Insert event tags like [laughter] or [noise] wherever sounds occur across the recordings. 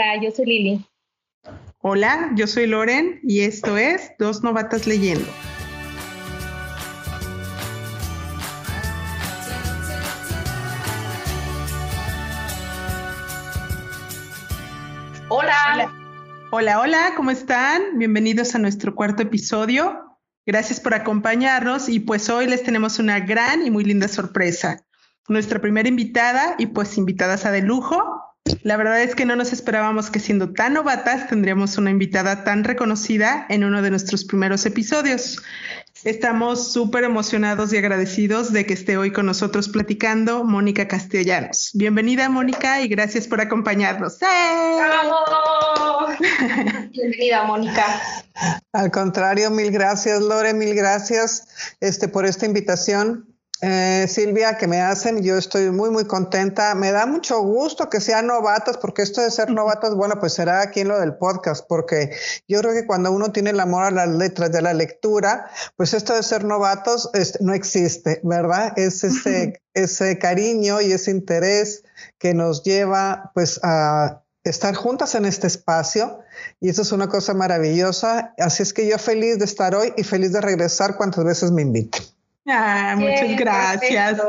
Hola, yo soy Lili. Hola, yo soy Loren y esto es Dos Novatas Leyendo. Hola. Hola, hola, ¿cómo están? Bienvenidos a nuestro cuarto episodio. Gracias por acompañarnos y pues hoy les tenemos una gran y muy linda sorpresa. Nuestra primera invitada y pues invitadas a de lujo. La verdad es que no nos esperábamos que siendo tan novatas tendríamos una invitada tan reconocida en uno de nuestros primeros episodios. Estamos súper emocionados y agradecidos de que esté hoy con nosotros platicando Mónica Castellanos. Bienvenida, Mónica, y gracias por acompañarnos. ¡Eh! [laughs] Bienvenida, Mónica. Al contrario, mil gracias, Lore, mil gracias este, por esta invitación. Eh, Silvia, que me hacen, yo estoy muy, muy contenta. Me da mucho gusto que sean novatas, porque esto de ser novatas, bueno, pues será aquí en lo del podcast, porque yo creo que cuando uno tiene el amor a las letras de la lectura, pues esto de ser novatos este, no existe, ¿verdad? Es ese, ese cariño y ese interés que nos lleva, pues, a estar juntas en este espacio y eso es una cosa maravillosa. Así es que yo feliz de estar hoy y feliz de regresar cuantas veces me inviten. Ah, muchas gracias.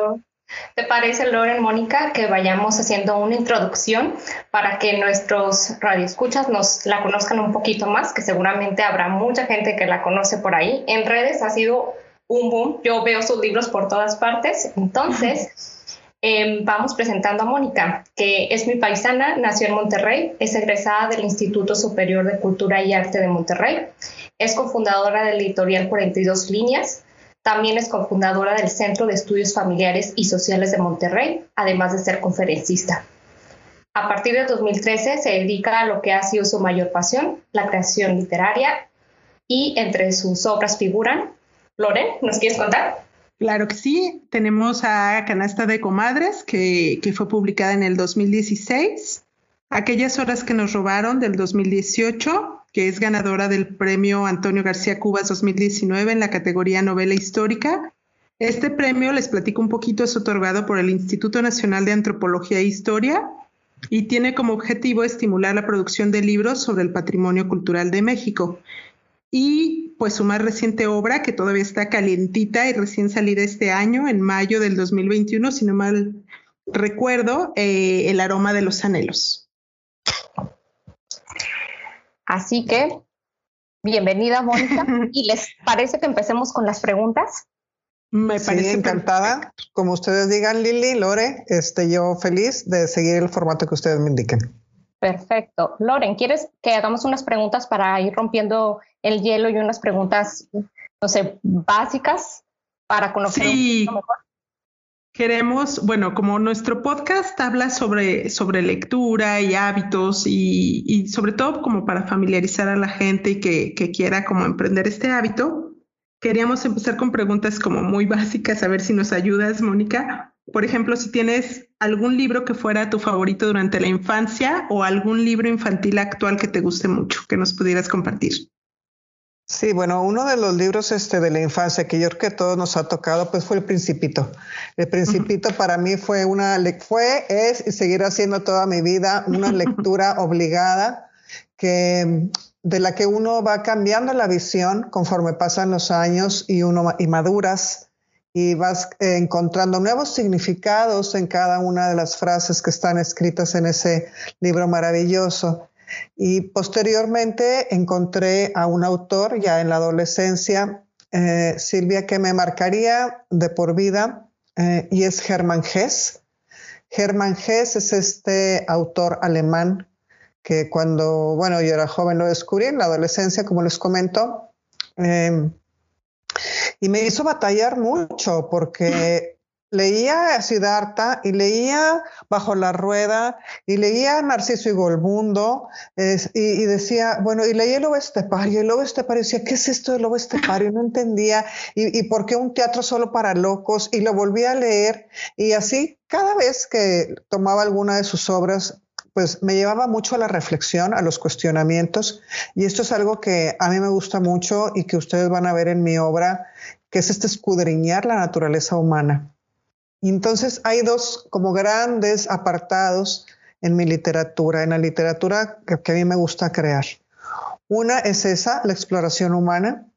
¿Te parece, Loren, Mónica, que vayamos haciendo una introducción para que nuestros radioescuchas nos la conozcan un poquito más? Que seguramente habrá mucha gente que la conoce por ahí. En redes ha sido un boom. Yo veo sus libros por todas partes. Entonces, em, vamos presentando a Mónica, que es mi paisana, nació en Monterrey, es egresada del Instituto Superior de Cultura y Arte de Monterrey, es cofundadora del editorial 42 Líneas también es cofundadora del Centro de Estudios Familiares y Sociales de Monterrey, además de ser conferencista. A partir de 2013 se dedica a lo que ha sido su mayor pasión, la creación literaria, y entre sus obras figuran. Loren, ¿nos quieres contar? Claro que sí, tenemos a Canasta de Comadres, que, que fue publicada en el 2016, Aquellas horas que nos robaron del 2018, que es ganadora del premio Antonio García Cubas 2019 en la categoría novela histórica. Este premio, les platico un poquito, es otorgado por el Instituto Nacional de Antropología e Historia y tiene como objetivo estimular la producción de libros sobre el patrimonio cultural de México. Y pues su más reciente obra, que todavía está calientita y recién salida este año, en mayo del 2021, si no mal recuerdo, eh, El aroma de los anhelos. Así que, bienvenida, Mónica. [laughs] ¿Y les parece que empecemos con las preguntas? Me parece encantada. Como ustedes digan, Lili, Lore, este, yo feliz de seguir el formato que ustedes me indiquen. Perfecto. Loren, ¿quieres que hagamos unas preguntas para ir rompiendo el hielo y unas preguntas, no sé, básicas para conocer un poco mejor? Queremos, bueno, como nuestro podcast habla sobre, sobre lectura y hábitos y, y sobre todo como para familiarizar a la gente y que, que, quiera como emprender este hábito, queríamos empezar con preguntas como muy [laughs] básicas, a ver si nos ayudas, Mónica. Por ejemplo, si tienes algún libro que fuera tu favorito durante la infancia o algún libro infantil actual que te guste mucho, que nos pudieras compartir. Sí, bueno, uno de los libros este, de la infancia que yo creo que todos nos ha tocado, pues fue El Principito. El Principito para mí fue una, fue, es y seguirá siendo toda mi vida una [laughs] lectura obligada que, de la que uno va cambiando la visión conforme pasan los años y uno y maduras y vas encontrando nuevos significados en cada una de las frases que están escritas en ese libro maravilloso. Y posteriormente encontré a un autor ya en la adolescencia, eh, Silvia, que me marcaría de por vida, eh, y es Hermann Hesse. Hermann Hesse es este autor alemán que cuando, bueno, yo era joven lo descubrí en la adolescencia, como les comento, eh, y me hizo batallar mucho porque [laughs] leía a Siddhartha y leía Bajo la Rueda y leía Narciso y Golmundo y, decía, bueno, y leía el Lobo Estepario, el Lobo Estepario decía, ¿qué es esto del Lobo Estepario? No entendía, y, y por qué un teatro solo para locos, y lo volví a leer, y así cada vez que tomaba alguna de sus obras, pues me llevaba mucho a la reflexión, a los cuestionamientos, y esto es algo que a mí me gusta mucho y que ustedes van a ver en mi obra, que es este escudriñar la naturaleza humana. Y entonces hay dos como grandes apartados en mi literatura, en la literatura que, a mí me gusta crear. Una es esa, la exploración humana,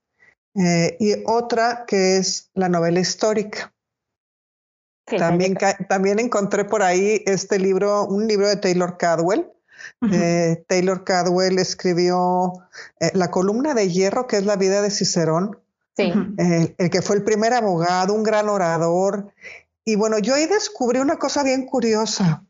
eh, y otra que es la novela histórica. También, también encontré por ahí este libro, un libro de Taylor Cadwell. Eh, Taylor Cadwell escribió eh, La columna de hierro, que es la vida de Cicerón. Sí. el que fue el primer abogado, un gran orador. Y bueno, yo ahí descubrí una cosa bien curiosa.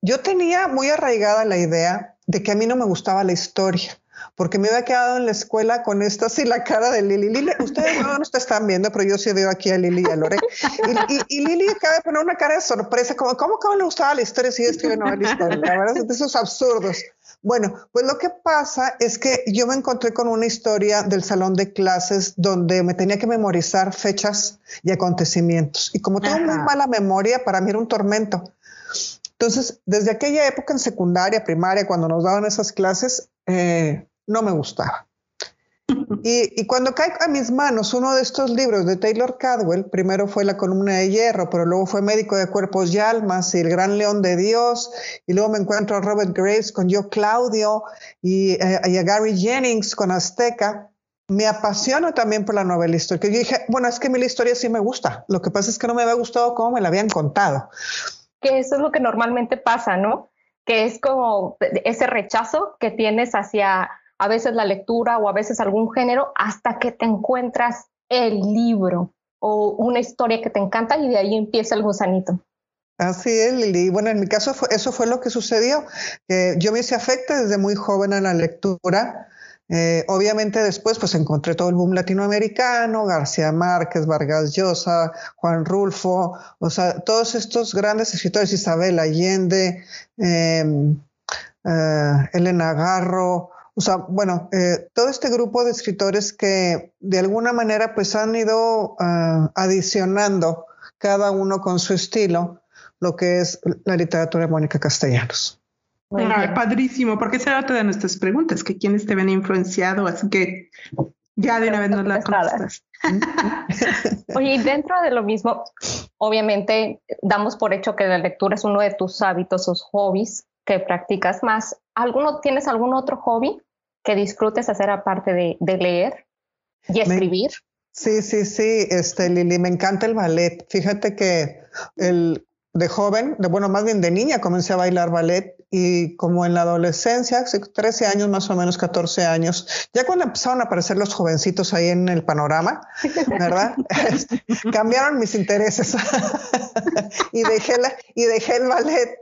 Yo tenía muy arraigada la idea de que a mí no me gustaba la historia porque me había quedado en la escuela con esta así la cara de Lili. Lili, ustedes no nos están viendo, pero yo sí veo aquí a Lili y a Lore. Y, Lili acaba de poner una cara de sorpresa, como, ¿cómo que le gustaba la historia si yo escribo novela histórica? ¿Verdad? De esos absurdos. Bueno, pues lo que pasa es que yo me encontré con una historia del salón de clases donde me tenía que memorizar fechas y acontecimientos. Y como tengo muy mala memoria, para mí era un tormento. Entonces, desde aquella época en secundaria, primaria, cuando nos daban esas clases, eh, no me gustaba. Y, cuando cae a mis manos uno de estos libros de Taylor Cadwell, primero fue La columna de hierro, pero luego fue Médico de cuerpos y almas y El gran león de Dios, y luego me encuentro a Robert Graves con Yo Claudio y, eh, a Gary Jennings con Azteca, me apasiono también por la novela histórica. Yo dije, bueno, es que la historia sí me gusta, lo que pasa es que no me había gustado cómo me la habían contado. Que eso es lo que normalmente pasa, ¿no? Que es como ese rechazo que tienes hacia a veces la lectura o a veces algún género, hasta que te encuentras el libro o una historia que te encanta y de ahí empieza el gusanito. Así es, Lili. Bueno, en mi caso eso fue lo que sucedió. yo me hice afecta desde muy joven a la lectura. Eh, obviamente después pues encontré todo el boom latinoamericano, García Márquez, Vargas Llosa, Juan Rulfo, o sea, todos estos grandes escritores, Isabel Allende, em, eh, Elena Garro, o sea, bueno, eh, todo este grupo de escritores que de alguna manera pues han ido ah, adicionando cada uno con su estilo lo que es la literatura de Mónica Castellanos. padrísimo, porque esa era otra de nuestras preguntas, que quiénes te ven influenciado, así que ya de una vez nos la contestas. [laughs] Oye, y dentro de lo mismo, obviamente damos por hecho que la lectura es uno de tus hábitos o hobbies que practicas más. ¿Alguno, ¿Tienes algún otro hobby que disfrutes hacer aparte de, leer y escribir? sí, sí, sí, este, Lili, me encanta el ballet. Fíjate que el, de joven, de, bueno, más bien de niña, comencé a bailar ballet y como en la adolescencia, 13 años más o menos, 14 años, ya cuando empezaron a aparecer los jovencitos ahí en el panorama, ¿verdad? [laughs] [laughs] Cambiaron mis intereses [laughs] y, dejé la, y dejé el ballet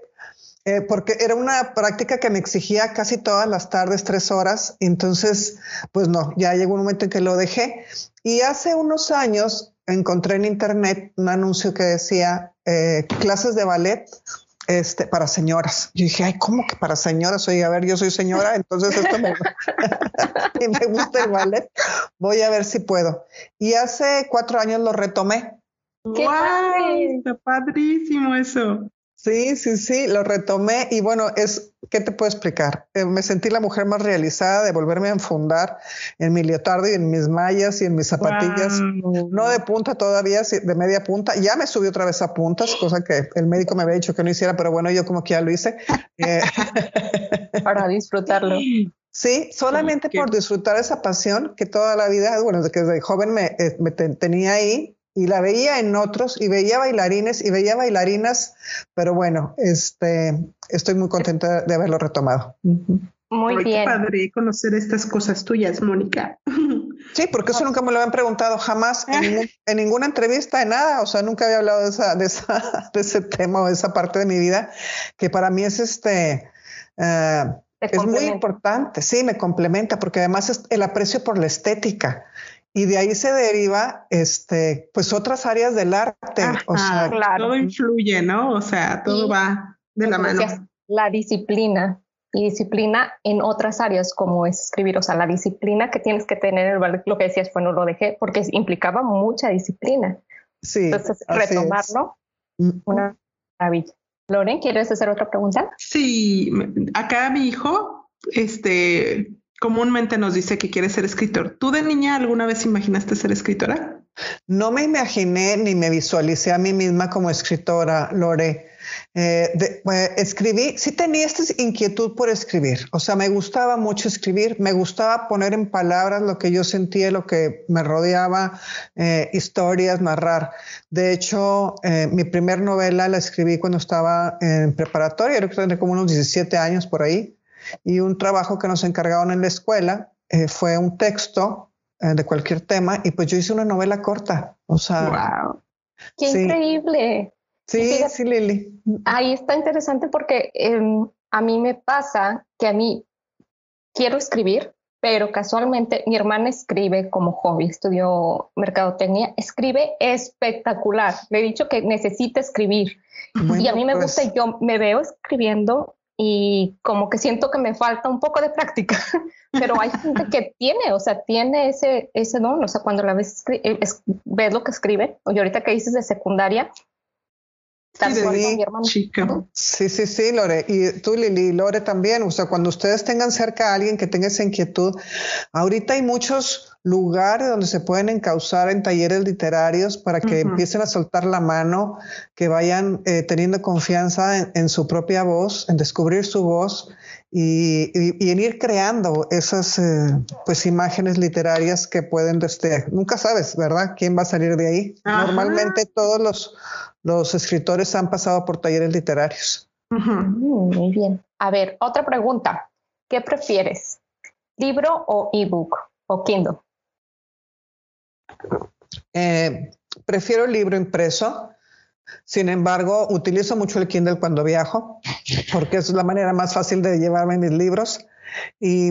eh, porque era una práctica que me exigía casi todas las tardes, tres horas. Entonces, pues no, ya llegó un momento en que lo dejé. Y hace unos años encontré en internet un anuncio que decía eh, clases de ballet este, para señoras. Yo dije, ay, ¿cómo que para señoras? Oye, a ver, yo soy señora, entonces esto me, [laughs] y me gusta el ballet. Voy a ver si puedo. Y hace cuatro años lo retomé. ¡Qué Está padrísimo eso. Sí, sí, sí, lo retomé y bueno, es, ¿qué te puedo explicar? Eh, me sentí la mujer más realizada de volverme a enfundar en mi leotardo y en mis mallas y en mis zapatillas, no de punta todavía, de media punta. Ya me subí otra vez a puntas, cosa que el médico me había dicho que no hiciera, pero bueno, yo como que ya lo hice. Eh, [laughs] Para [laughs] disfrutarlo. Sí, solamente por disfrutar esa pasión que toda la vida, bueno, desde que desde joven me, eh, me tenía ahí y la veía en otros y veía bailarines y veía bailarinas, pero bueno, este, estoy muy contenta de haberlo retomado. Muy bien. Qué padre conocer estas cosas tuyas, Mónica. [laughs] Sí, porque eso nunca me lo habían preguntado jamás en, ninguna entrevista, de nada. O sea, nunca había hablado de, esa, de, esa, [laughs] de ese tema o de esa parte de mi vida que para mí es este. Eh, es muy importante, sí, me complementa porque además es el aprecio por la estética y de ahí se deriva este pues otras áreas del arte o sea claro. todo influye no o sea todo va de la mano. la disciplina y disciplina en otras áreas como es escribir o sea la disciplina que tienes que tener lo que decías fue no lo dejé porque implicaba mucha disciplina. Sí entonces retomarlo una maravilla. Loren quieres hacer otra pregunta sí acá mi hijo este comúnmente nos dice que quiere ser escritor. ¿Tú de niña alguna vez imaginaste ser escritora? No me imaginé ni me visualicé a mí misma como escritora, Lore. Eh, eh, escribí, sí tenía esta inquietud por escribir, o sea, me gustaba mucho escribir, me gustaba poner en palabras lo que yo sentía, lo que me rodeaba, eh, historias, narrar. De hecho, mi primer novela la escribí cuando estaba en preparatoria, creo que tenía como unos 17 años por ahí, y un trabajo que nos encargaron en la escuela fue un texto de cualquier tema, y pues yo hice una novela corta, o sea... ¡Wow! ¡Qué increíble! Sí, sí, Lili. Ahí está interesante porque em, a mí me pasa que a mí quiero escribir, pero casualmente mi hermana escribe como hobby, estudió mercadotecnia, escribe espectacular. Le he dicho que necesita escribir y a mí me pues gusta, yo me veo escribiendo y como que siento que me falta un poco de práctica, [laughs] pero hay gente que [laughs] tiene, o sea, tiene ese, ese don, o sea, cuando la ves, ves lo que escribe, y ahorita que dices de secundaria, Sí, sí, sí, sí, Lore. Y tú, Lili, Lore también. O sea, cuando ustedes tengan cerca a alguien que tenga esa inquietud, ahorita hay muchos lugares donde se pueden encauzar en talleres literarios para que empiecen a soltar la mano, que vayan eh, teniendo confianza en, su propia voz, en descubrir su voz y, en ir creando esas eh, pues imágenes literarias que pueden desde nunca sabes verdad quién va a salir de ahí normalmente todos los los escritores han pasado por talleres literarios. Muy bien. A ver, otra pregunta. ¿Qué prefieres? ¿Libro o ebook o Kindle? Eh, prefiero libro impreso. Sin embargo, utilizo mucho el Kindle cuando viajo, porque es la manera más fácil de llevarme mis libros. Y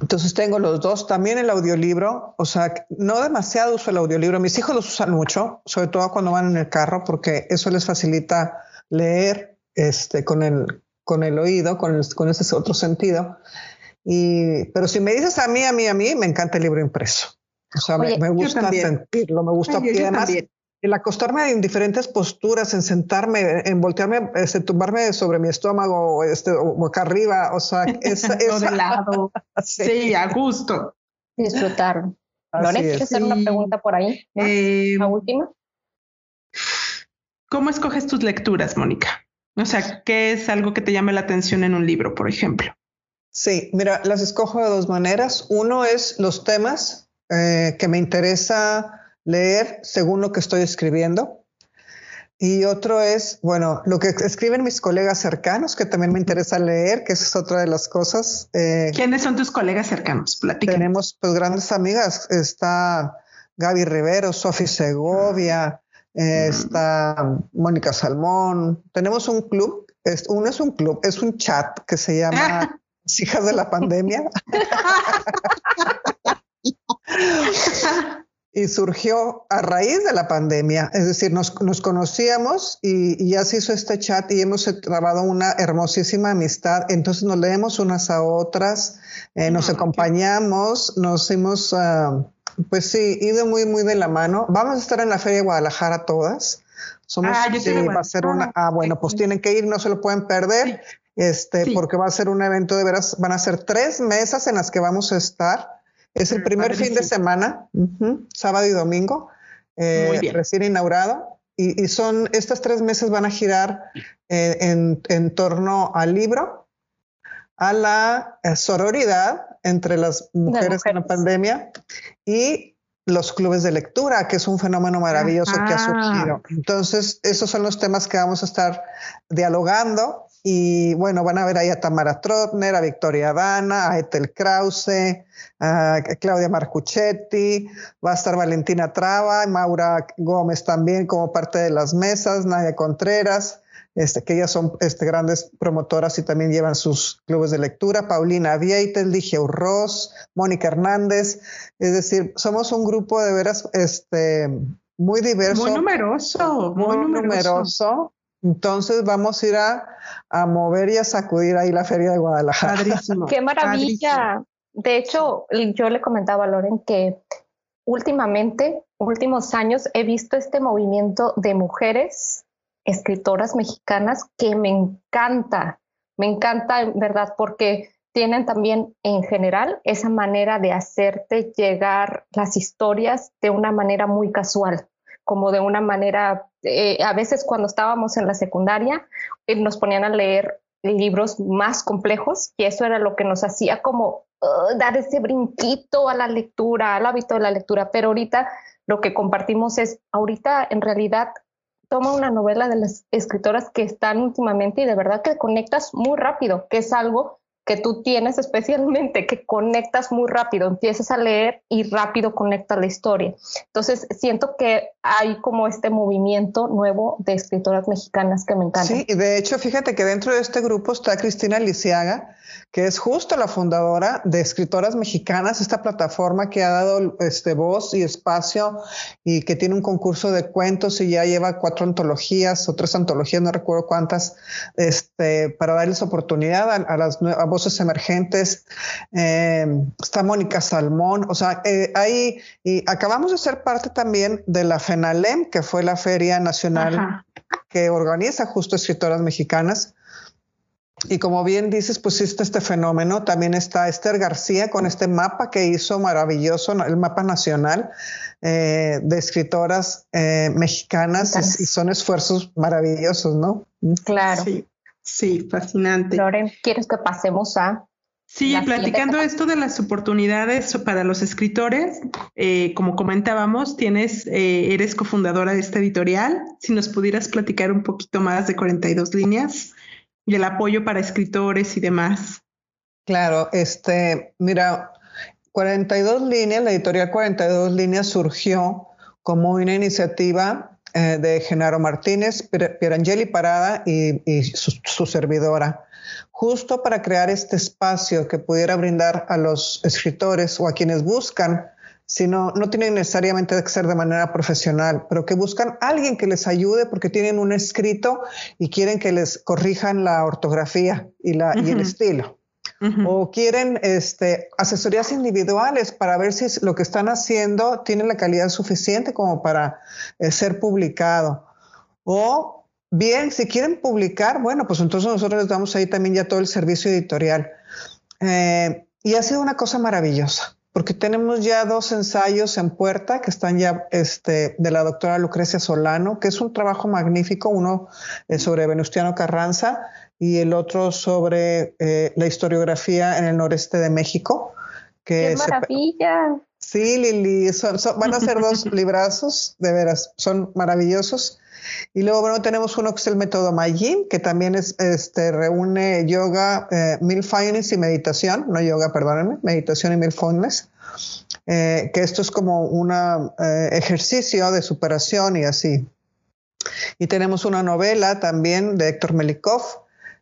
entonces tengo los dos, también el audiolibro, o sea, no demasiado uso el audiolibro. Mis hijos los usan mucho, sobre todo cuando van en el carro, porque eso les facilita leer este, con, el, con el oído, con, con ese otro sentido. Y, pero si me dices a mí, a mí, a mí, me encanta el libro impreso. O sea, me, gusta sentirlo, me gusta. y además, el acostarme en diferentes posturas, en sentarme, en voltearme, este, tumbarme sobre mi estómago, este, o acá arriba, o sea, [laughs] esa, de lado. [laughs] sí. a gusto. Disfrutar. Lore, ¿quieres hacer una pregunta por ahí? Eh, la última. ¿Cómo escoges tus lecturas, Mónica? O sea, ¿qué es algo que te llame la atención en un libro, por ejemplo? Sí, mira, las escojo de dos maneras. Uno es los temas eh, que me interesa leer según lo que estoy escribiendo. Y otro es, bueno, lo que escriben mis colegas cercanos, que también me interesa leer, que es otra de las cosas. Eh, ¿Quiénes son tus colegas cercanos? Tenemos pues grandes amigas. Está Gaby Rivero, Sofi Segovia, eh, mm. está Mónica Salmón. Tenemos un club, es, uno es un club, es un chat que se llama [laughs] Hijas de la Pandemia. [laughs] y surgió a raíz de la pandemia, es decir, nos, conocíamos y, ya se hizo este chat y hemos trabado una hermosísima amistad, entonces nos leemos unas a otras, eh, nos ah, acompañamos, nos hemos, ah, pues sí, ido muy, muy de la mano. Vamos a estar en la Feria de Guadalajara todas. Somos, ah, sí, va a ser una, ah, bueno, pues tienen que ir, no se lo pueden perder, este, porque va a ser un evento de veras, van a ser tres mesas en las que vamos a estar es el primer fin de semana, sábado y domingo, eh, recién inaugurado. Y, son, estas tres meses van a girar eh, en, torno al libro, a la eh, sororidad entre las mujeres, en la pandemia y los clubes de lectura, que es un fenómeno maravilloso que ha surgido. Entonces, esos son los temas que vamos a estar dialogando y bueno, van a ver ahí a Tamara Trotner, a Victoria Dana, a Ethel Krause, a Claudia Marcuchetti, va a estar Valentina Traba, Maura Gómez también como parte de las mesas, Nadia Contreras, este, que ellas son este, grandes promotoras y también llevan sus clubes de lectura, Paulina Vieites, Ligia Urroz, Mónica Hernández, es decir, somos un grupo de veras este, muy diverso. Muy numeroso, muy, numeroso entonces vamos a ir a, mover y a sacudir ahí la feria de Guadalajara. ¡Qué maravilla! De hecho, yo le comentaba a Loren que últimamente, últimos años, he visto este movimiento de mujeres escritoras mexicanas que me encanta, me encanta en verdad porque tienen también en general esa manera de hacerte llegar las historias de una manera muy casual, como de una manera, eh, a veces cuando estábamos en la secundaria eh, nos ponían a leer libros más complejos y eso era lo que nos hacía como uh, dar ese brinquito a la lectura, al hábito de la lectura, pero ahorita lo que compartimos es, ahorita en realidad toma una novela de las escritoras que están últimamente y de verdad que conectas muy rápido, que es algo que tú tienes especialmente, que conectas muy rápido, empiezas a leer y rápido conectas la historia. Entonces, siento que hay como este movimiento nuevo de escritoras mexicanas que me encanta. Sí, y de hecho, fíjate que dentro de este grupo está Cristina Lisiaga, que es justo la fundadora de Escritoras Mexicanas, esta plataforma que ha dado este, voz y espacio y que tiene un concurso de cuentos y ya lleva cuatro antologías o tres antologías, no recuerdo cuántas, este, para darles oportunidad a, las voces emergentes. Eh, está Mónica Salmón, o sea, eh, ahí, y acabamos de ser parte también de la FENALEM, que fue la Feria Nacional que organiza justo escritoras mexicanas. Y como bien dices, pues existe este fenómeno. También está Esther García con este mapa que hizo maravilloso, el mapa nacional eh, de escritoras eh, mexicanas y, son esfuerzos maravillosos, ¿no? Claro. Sí, fascinante. Loren, ¿quieres que pasemos a... Sí, platicando esto de las oportunidades para los escritores, eh, como comentábamos, tienes, eres cofundadora de esta editorial. Si nos pudieras platicar un poquito más de 42 líneas y el apoyo para escritores y demás. Claro, este, mira, 42 líneas, la editorial 42 líneas surgió como una iniciativa eh, de Genaro Martínez, Pierangeli Parada y, su, servidora, justo para crear este espacio que pudiera brindar a los escritores o a quienes buscan sino no tienen necesariamente que ser de manera profesional, pero que buscan alguien que les ayude porque tienen un escrito y quieren que les corrijan la ortografía y, la, y el estilo. O quieren este, asesorías individuales para ver si lo que están haciendo tiene la calidad suficiente como para eh, ser publicado. O bien, si quieren publicar, bueno, pues entonces nosotros les damos ahí también ya todo el servicio editorial. Eh, y ha sido una cosa maravillosa porque tenemos ya dos ensayos en puerta que están ya este, de la doctora Lucrecia Solano, que es un trabajo magnífico, uno eh, sobre Venustiano Carranza y el otro sobre eh, la historiografía en el noreste de México. Que ¡Qué maravilla! Sí, Lili, van a ser dos [laughs] librazos, de veras, son maravillosos. Y luego, bueno, tenemos uno que es el método Mayim, que también es, este, reúne yoga, eh, mindfulness y meditación, no yoga, perdónenme, meditación y mindfulness. Eh, que esto es como un eh, ejercicio de superación y así. Y tenemos una novela también de Héctor Melikov,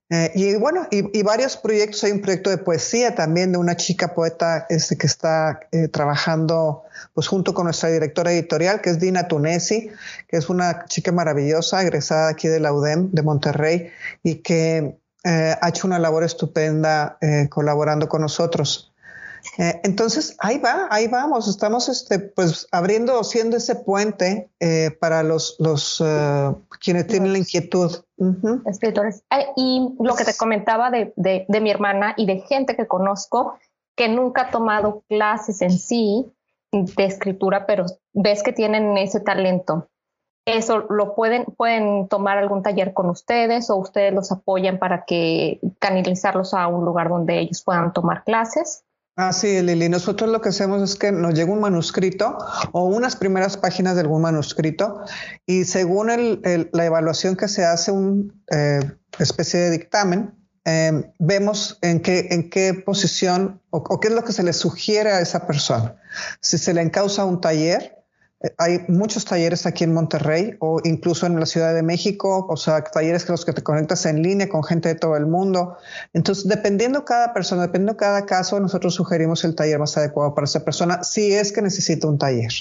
eh, y bueno, y, varios proyectos. Hay un proyecto de poesía también de una chica poeta este, que está eh, trabajando pues junto con nuestra directora editorial, que es Dina Tunesi, que es una chica maravillosa, egresada aquí de la UDEM de Monterrey y que eh, ha hecho una labor estupenda colaborando con nosotros. Eh, entonces, ahí va, ahí vamos, estamos este, pues abriendo, siendo ese puente eh, para los, los uh, quienes tienen la inquietud. Escritores. y lo que te comentaba de, de, de, mi hermana y de gente que conozco que nunca ha tomado clases en sí de escritura, pero ves que tienen ese talento. Eso lo pueden, pueden tomar algún taller con ustedes o ustedes los apoyan para que canalizarlos a un lugar donde ellos puedan tomar clases. Ah, sí, Lili. Nosotros lo que hacemos es que nos llega un manuscrito o unas primeras páginas de algún manuscrito y según la evaluación que se hace, una eh, especie de dictamen, eh, vemos en qué, en qué posición o, o, qué es lo que se le sugiere a esa persona. Si se le encausa un taller, hay muchos talleres aquí en Monterrey o incluso en la Ciudad de México, o sea, talleres que los que te conectas en línea con gente de todo el mundo. Entonces, dependiendo cada persona, dependiendo cada caso, nosotros sugerimos el taller más adecuado para esa persona si es que necesita un taller.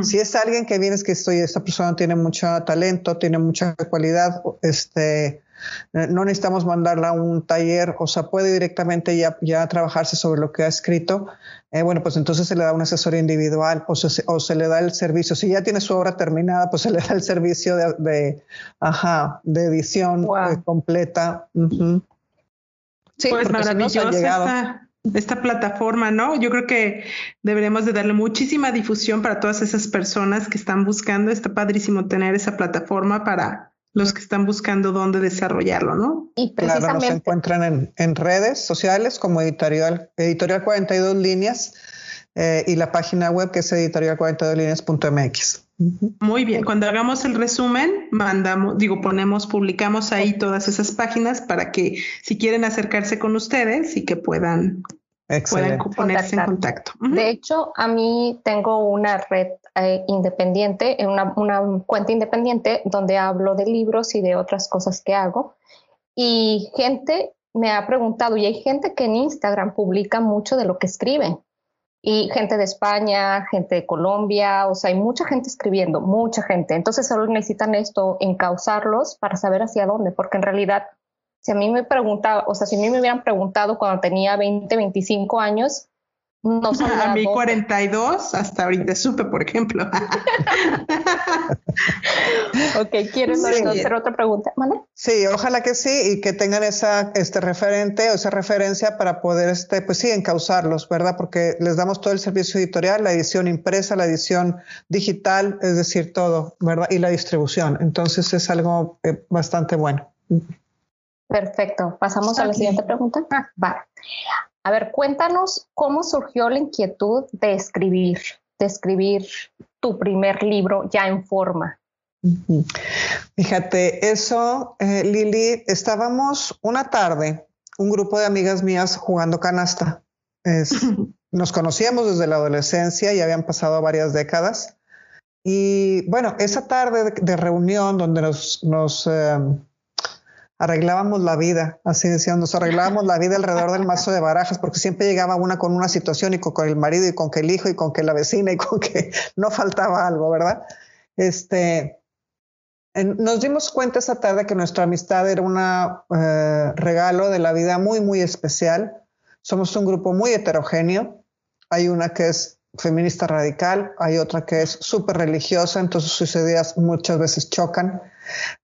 Si es alguien que vienes que estoy, esta persona tiene mucho talento, tiene mucha cualidad, este, eh, no necesitamos mandarla a un taller, o sea, puede directamente ya, ya trabajarse sobre lo que ha escrito. Eh, bueno, pues entonces se le da una asesoría individual o se, o se le da el servicio. Si ya tiene su obra terminada, pues se le da el servicio de, de ajá, de edición eh, completa. Sí, pues maravillosa esta, esta, plataforma, ¿no? Yo creo que deberemos de darle muchísima difusión para todas esas personas que están buscando. Está padrísimo tener esa plataforma para los que están buscando dónde desarrollarlo, ¿no? Y precisamente... Claro, nos encuentran en, en redes sociales como editorial, editorial 42 líneas eh, y la página web que es editorial42líneas.mx. Muy bien, cuando hagamos el resumen, mandamos, digo, ponemos, publicamos ahí todas esas páginas para que si quieren acercarse con ustedes y que puedan, puedan ponerse en contacto. De hecho, a mí tengo una red eh, independiente, una, una cuenta independiente donde hablo de libros y de otras cosas que hago. Y gente me ha preguntado, y hay gente que en Instagram publica mucho de lo que escriben y gente de España, gente de Colombia, o sea, hay mucha gente escribiendo, mucha gente. Entonces solo necesitan esto, encauzarlos para saber hacia dónde, porque en realidad, si a mí me preguntaba, o sea, si a mí me hubieran preguntado cuando tenía 20, 25 años, no [laughs] a mí 42, hasta ahorita supe, por ejemplo. [laughs] ok, ¿quieres hacer otra pregunta? ¿Vale? Sí, ojalá que sí y que tengan esa este referente o esa referencia para poder, este, pues sí, encauzarlos, ¿verdad? Porque les damos todo el servicio editorial, la edición impresa, la edición digital, es decir, todo, ¿verdad? Y la distribución. Entonces es algo eh, bastante bueno. Perfecto. Pasamos a la siguiente pregunta. Ah, va. A ver, cuéntanos cómo surgió la inquietud de escribir, de escribir tu primer libro ya en forma. Fíjate, eso, eh, Lili, estábamos una tarde, un grupo de amigas mías jugando canasta. [laughs] nos conocíamos desde la adolescencia y habían pasado varias décadas. Y bueno, esa tarde de, reunión donde nos, nos eh, arreglábamos la vida, así decían, nos arreglábamos la vida alrededor del mazo de barajas, porque siempre llegaba una con una situación y con, el marido y con el hijo y con que la vecina y con que no faltaba algo, ¿verdad? Este, nos dimos cuenta esa tarde que nuestra amistad era un eh, regalo de la vida muy, muy especial. Somos un grupo muy heterogéneo. Hay una que es feminista radical, hay otra que es súper religiosa, entonces sus ideas muchas veces chocan.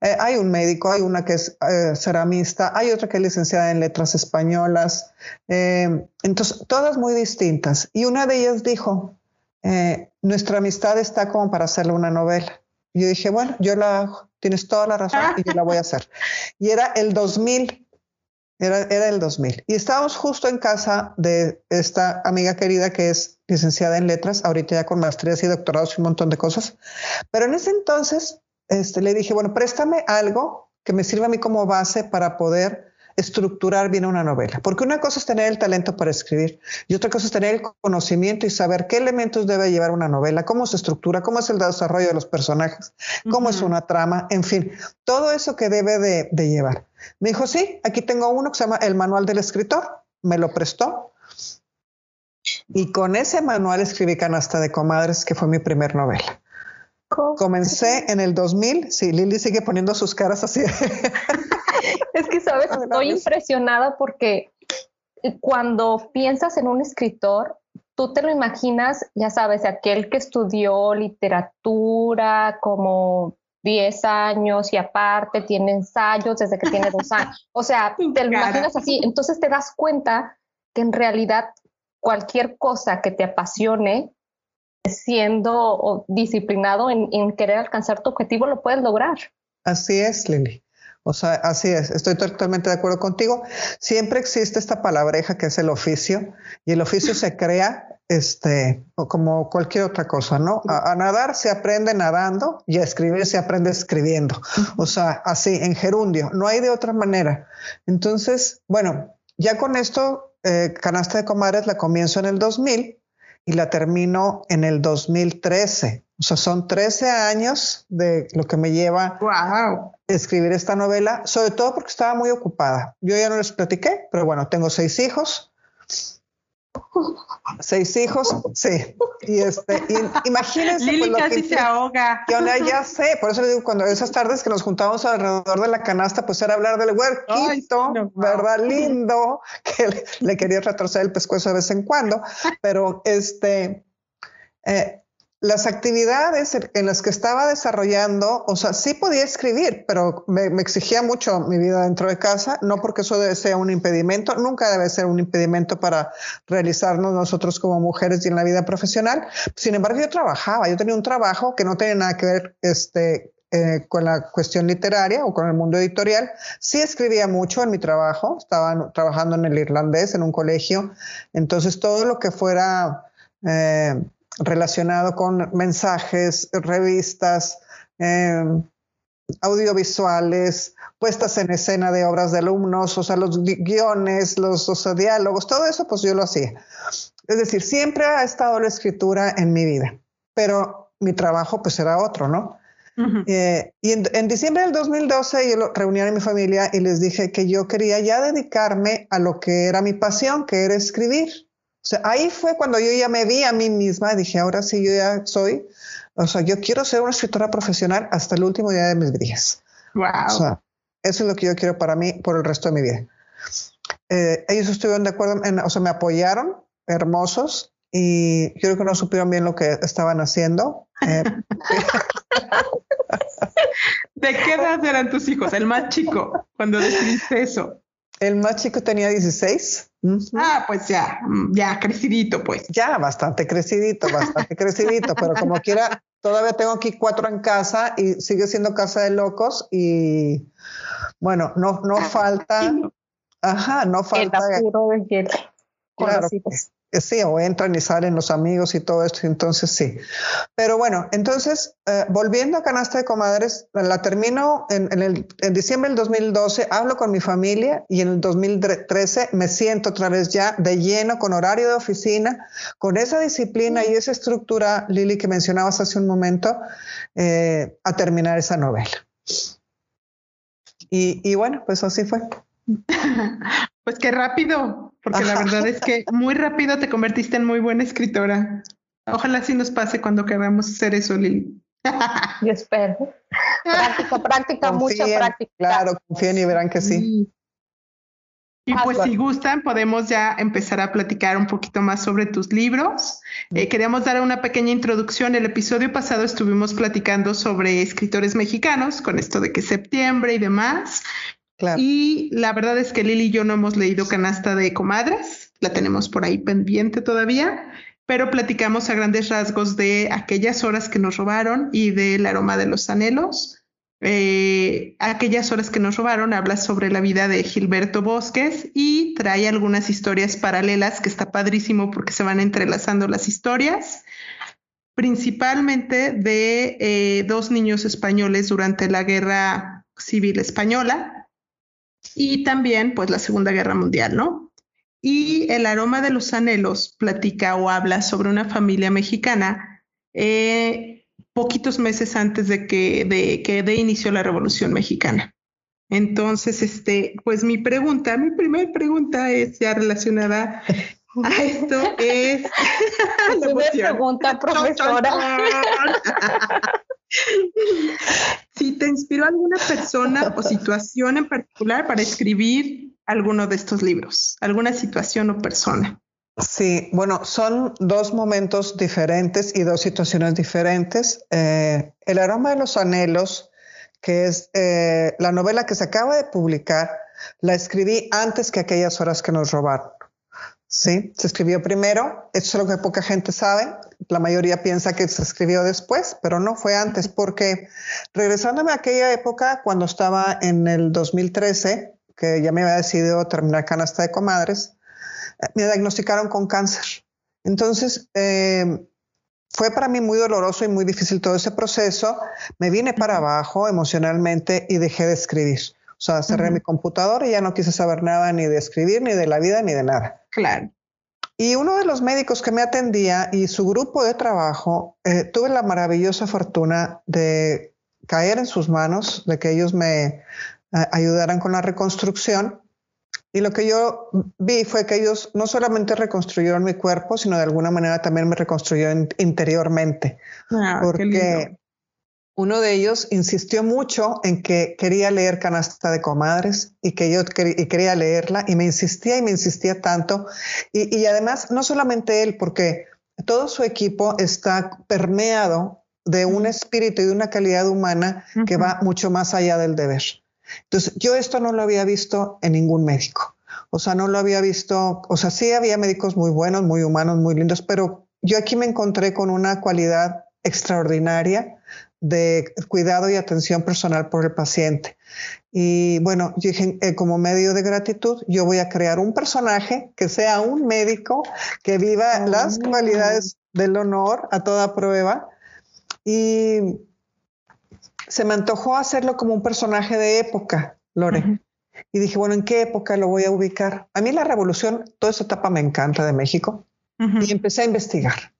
Eh, hay un médico, hay una que es eh, ceramista, hay otra que es licenciada en letras españolas. Eh, entonces, todas muy distintas. Y una de ellas dijo, nuestra amistad está como para hacerle una novela. Y yo dije, bueno, yo la hago, tienes toda la razón y yo la voy a hacer. Y era el 2000, era, era el 2000. Y estábamos justo en casa de esta amiga querida que es licenciada en letras, ahorita ya con maestrías y doctorados y un montón de cosas. Pero en ese entonces este, le dije, bueno, préstame algo que me sirva a mí como base para poder estructurar bien una novela. Porque una cosa es tener el talento para escribir y otra cosa es tener el conocimiento y saber qué elementos debe llevar una novela, cómo se estructura, cómo es el desarrollo de los personajes, cómo es una trama, en fin, todo eso que debe de, de, llevar. Me dijo, sí, aquí tengo uno que se llama El Manual del Escritor, me lo prestó. Y con ese manual escribí Canasta de Comadres, que fue mi primer novela. Comencé en el 2000. Sí, Lili sigue poniendo sus caras así. [laughs] es que, sabes, estoy impresionada porque cuando piensas en un escritor, tú te lo imaginas, ya sabes, aquel que estudió literatura como 10 años y aparte tiene ensayos desde que tiene dos años. [laughs] O sea, te lo imaginas así. Entonces te das cuenta que en realidad cualquier cosa que te apasione siendo disciplinado en, querer alcanzar tu objetivo, lo puedes lograr. Así es, Lili. O sea, así es, estoy totalmente de acuerdo contigo. Siempre existe esta palabreja que es el oficio y el oficio se crea este, como cualquier otra cosa, ¿no? A, nadar se aprende nadando y a escribir se aprende escribiendo. O sea, así, en gerundio, no hay de otra manera. Entonces, bueno, ya con esto, eh, Canasta de Comares la comienzo en el 2000 y la termino en el 2013. O sea, son 13 años de lo que me lleva a escribir esta novela, sobre todo porque estaba muy ocupada. Yo ya no les platiqué, pero bueno, tengo seis hijos, Seis hijos, sí. Y este, imagínense. Lili pues, casi se ahoga. ya sé, por eso le digo, cuando esas tardes que nos juntábamos alrededor de la canasta, pues era hablar del huerquito, ¿verdad? Lindo, que le, quería retroceder el pescuezo de vez en cuando, pero este, eh, las actividades en las que estaba desarrollando, o sea, sí podía escribir, pero me, exigía mucho mi vida dentro de casa, no porque eso ser un impedimento, nunca debe ser un impedimento para realizarnos nosotros como mujeres y en la vida profesional. Sin embargo, yo trabajaba, yo tenía un trabajo que no tenía nada que ver este, eh, con la cuestión literaria o con el mundo editorial. Sí escribía mucho en mi trabajo, estaba trabajando en el irlandés, en un colegio, entonces todo lo que fuera... Eh, relacionado con mensajes, revistas, em, audiovisuales, puestas en escena de obras de alumnos, o sea, los guiones, los, diálogos, todo eso, pues yo lo hacía. Es decir, siempre ha estado la escritura en mi vida, pero mi trabajo pues era otro, ¿no? Eh, y en, en, diciembre del 2012 yo lo, reuní a mi familia y les dije que yo quería ya dedicarme a lo que era mi pasión, que era escribir. O sea, ahí fue cuando yo ya me vi a mí misma, dije, ahora sí, yo ya soy, o sea, yo quiero ser una escritora profesional hasta el último día de mis días. Wow. O sea, eso es lo que yo quiero para mí por el resto de mi vida. Eh, ellos estuvieron de acuerdo, en, o sea, me apoyaron, hermosos, y creo que no supieron bien lo que estaban haciendo. Eh, [laughs] ¿De qué edad eran tus hijos? El más chico, cuando decidiste eso. El más chico tenía 16. Ah, pues ya, ya crecidito, pues. Ya, bastante crecidito, bastante crecidito, pero como quiera, todavía tengo aquí cuatro en casa y sigue siendo casa de locos y bueno, no, no falta, ajá, no falta. El claro, sí, o entran y salen los amigos y todo esto, entonces sí. Pero bueno, entonces, eh, volviendo a Canasta de Comadres, la termino en, diciembre del 2012, hablo con mi familia y en el 2013 me siento otra vez ya de lleno con horario de oficina, con esa disciplina y esa estructura, Lili, que mencionabas hace un momento, eh, a terminar esa novela. Y bueno, pues así fue. [laughs] Pues qué rápido, porque la verdad es que [laughs] muy rápido te convertiste en muy buena escritora. Ojalá así nos pase cuando queramos hacer eso, Lili. [laughs] Yo espero. Práctica, práctica, mucha práctica. Claro, confíen y verán que sí. Y pues si gustan, podemos ya empezar a platicar un poquito más sobre tus libros. Eh, queríamos dar una pequeña introducción. El episodio pasado estuvimos platicando sobre escritores mexicanos, con esto de que septiembre y demás. Y la verdad es que Lili y yo no hemos leído Canasta de Comadres, la tenemos por ahí pendiente todavía, pero platicamos a grandes rasgos de aquellas horas que nos robaron y del aroma de los anhelos. Eh, aquellas horas que nos robaron habla sobre la vida de Gilberto Bosques y trae algunas historias paralelas que está padrísimo porque se van entrelazando las historias, principalmente de eh, dos niños españoles durante la Guerra Civil Española, y también pues la Segunda Guerra Mundial, ¿no? Y el aroma de los anhelos platica o habla sobre una familia mexicana eh, poquitos meses antes de que de, que de inicio la Revolución Mexicana. Entonces, este, pues mi pregunta, mi primera pregunta es ya relacionada [laughs] a esto es [laughs] la pregunta, [laughs] profesora. Si te inspiró alguna persona o situación en particular para escribir alguno de estos libros, alguna situación o persona. Sí, bueno, son dos momentos diferentes y dos situaciones diferentes. Eh, el aroma de los anhelos, que es eh, la novela que se acaba de publicar, la escribí antes que aquellas horas que nos robaron. Sí, se escribió primero, eso es lo que poca gente sabe, la mayoría piensa que se escribió después, pero no fue antes, porque regresándome a aquella época, cuando estaba en el 2013, que ya me había decidido terminar canasta de comadres, eh, me diagnosticaron con cáncer. Entonces, eh, fue para mí muy doloroso y muy difícil todo ese proceso. Me vine para abajo emocionalmente y dejé de escribir. O sea, cerré mi computadora y ya no quise saber nada ni de escribir, ni de la vida, ni de nada. Claro. Y uno de los médicos que me atendía y su grupo de trabajo, eh, tuve la maravillosa fortuna de caer en sus manos, de que ellos me eh, ayudaran con la reconstrucción. Y lo que yo vi fue que ellos no solamente reconstruyeron mi cuerpo, sino de alguna manera también me reconstruyeron interiormente. Ah, porque uno de ellos insistió mucho en que quería leer Canasta de Comadres y que yo quería leerla y me insistía y me insistía tanto. Y, además, no solamente él, porque todo su equipo está permeado de un espíritu y de una calidad humana que va mucho más allá del deber. Entonces, yo esto no lo había visto en ningún médico. O sea, no lo había visto, o sea, sí había médicos muy buenos, muy humanos, muy lindos, pero yo aquí me encontré con una cualidad extraordinaria de cuidado y atención personal por el paciente. Y bueno, yo dije, eh, como medio de gratitud, yo voy a crear un personaje que sea un médico que viva las cualidades del honor a toda prueba. Y se me antojó hacerlo como un personaje de época, Lore. Y dije, bueno, ¿en qué época lo voy a ubicar? A mí la revolución, toda esa etapa me encanta de México. Y empecé a investigar.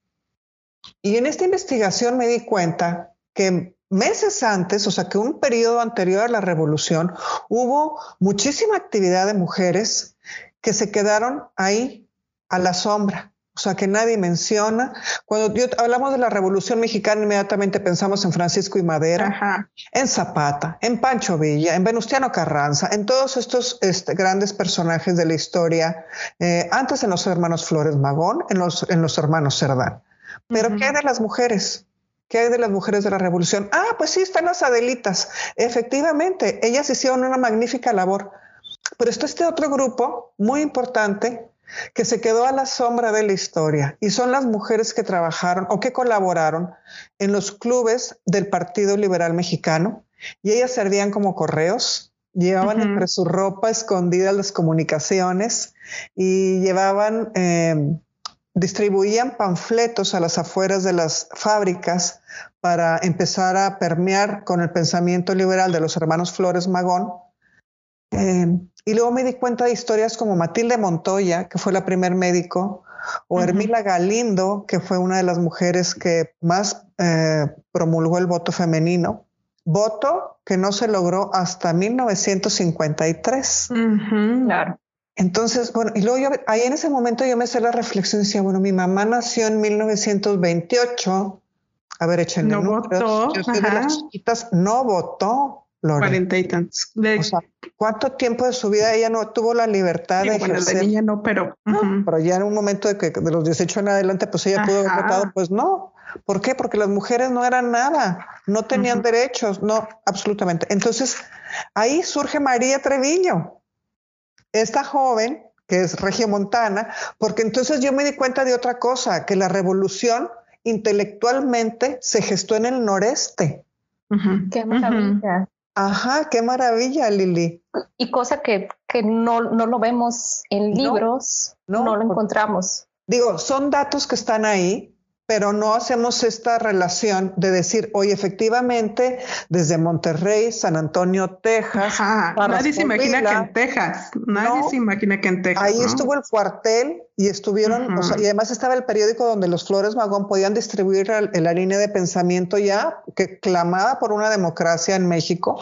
Y en esta investigación me di cuenta que meses antes, o sea, que un periodo anterior a la revolución, hubo muchísima actividad de mujeres que se quedaron ahí a la sombra. O sea, que nadie menciona. Cuando hablamos de la Revolución Mexicana, inmediatamente pensamos en Francisco y Madera, en Zapata, en Pancho Villa, en Venustiano Carranza, en todos estos este, grandes personajes de la historia, eh, antes en los hermanos Flores Magón, en los, en los hermanos Cerdán. Pero ¿qué de las mujeres? ¿Qué hay de las mujeres de la revolución? Ah, pues sí, están las Adelitas. Efectivamente, ellas hicieron una magnífica labor. Pero está este otro grupo muy importante que se quedó a la sombra de la historia y son las mujeres que trabajaron o que colaboraron en los clubes del Partido Liberal Mexicano y ellas servían como correos, llevaban entre su ropa escondida las comunicaciones y llevaban eh, distribuían panfletos a las afueras de las fábricas para empezar a permear con el pensamiento liberal de los hermanos Flores Magón. Eh, y luego me di cuenta de historias como Matilde Montoya, que fue la primer médico, o Hermila Galindo, que fue una de las mujeres que más eh, promulgó el voto femenino. Voto que no se logró hasta 1953. Claro. Entonces, bueno, y luego yo, ahí en ese momento yo me hice la reflexión y decía, bueno, mi mamá nació en 1928, a ver, hecho no votó, yo soy de las chiquitas, no votó, Cuarenta y tantos. O sea, ¿cuánto tiempo de su vida ella no tuvo la libertad de bueno, de niña no, pero... Pero ya en un momento de que de los 18 en adelante, pues ella pudo haber votado, pues no. ¿Por qué? Porque las mujeres no eran nada, no tenían derechos, no, absolutamente. Entonces, ahí surge María Treviño, esta joven que es regiomontana, porque entonces yo me di cuenta de otra cosa, que la revolución intelectualmente se gestó en el noreste. Qué maravilla. Ajá, qué maravilla, Lili. Y cosa que, no, lo vemos en libros, no, no lo encontramos. Digo, son datos que están ahí, pero no hacemos esta relación de decir, oye, efectivamente, desde Monterrey, San Antonio, Texas. nadie se imagina que en Texas, nadie se imagina que en Texas. Ahí estuvo el cuartel y estuvieron, y además estaba el periódico donde los Flores Magón podían distribuir la línea de pensamiento ya que clamaba por una democracia en México.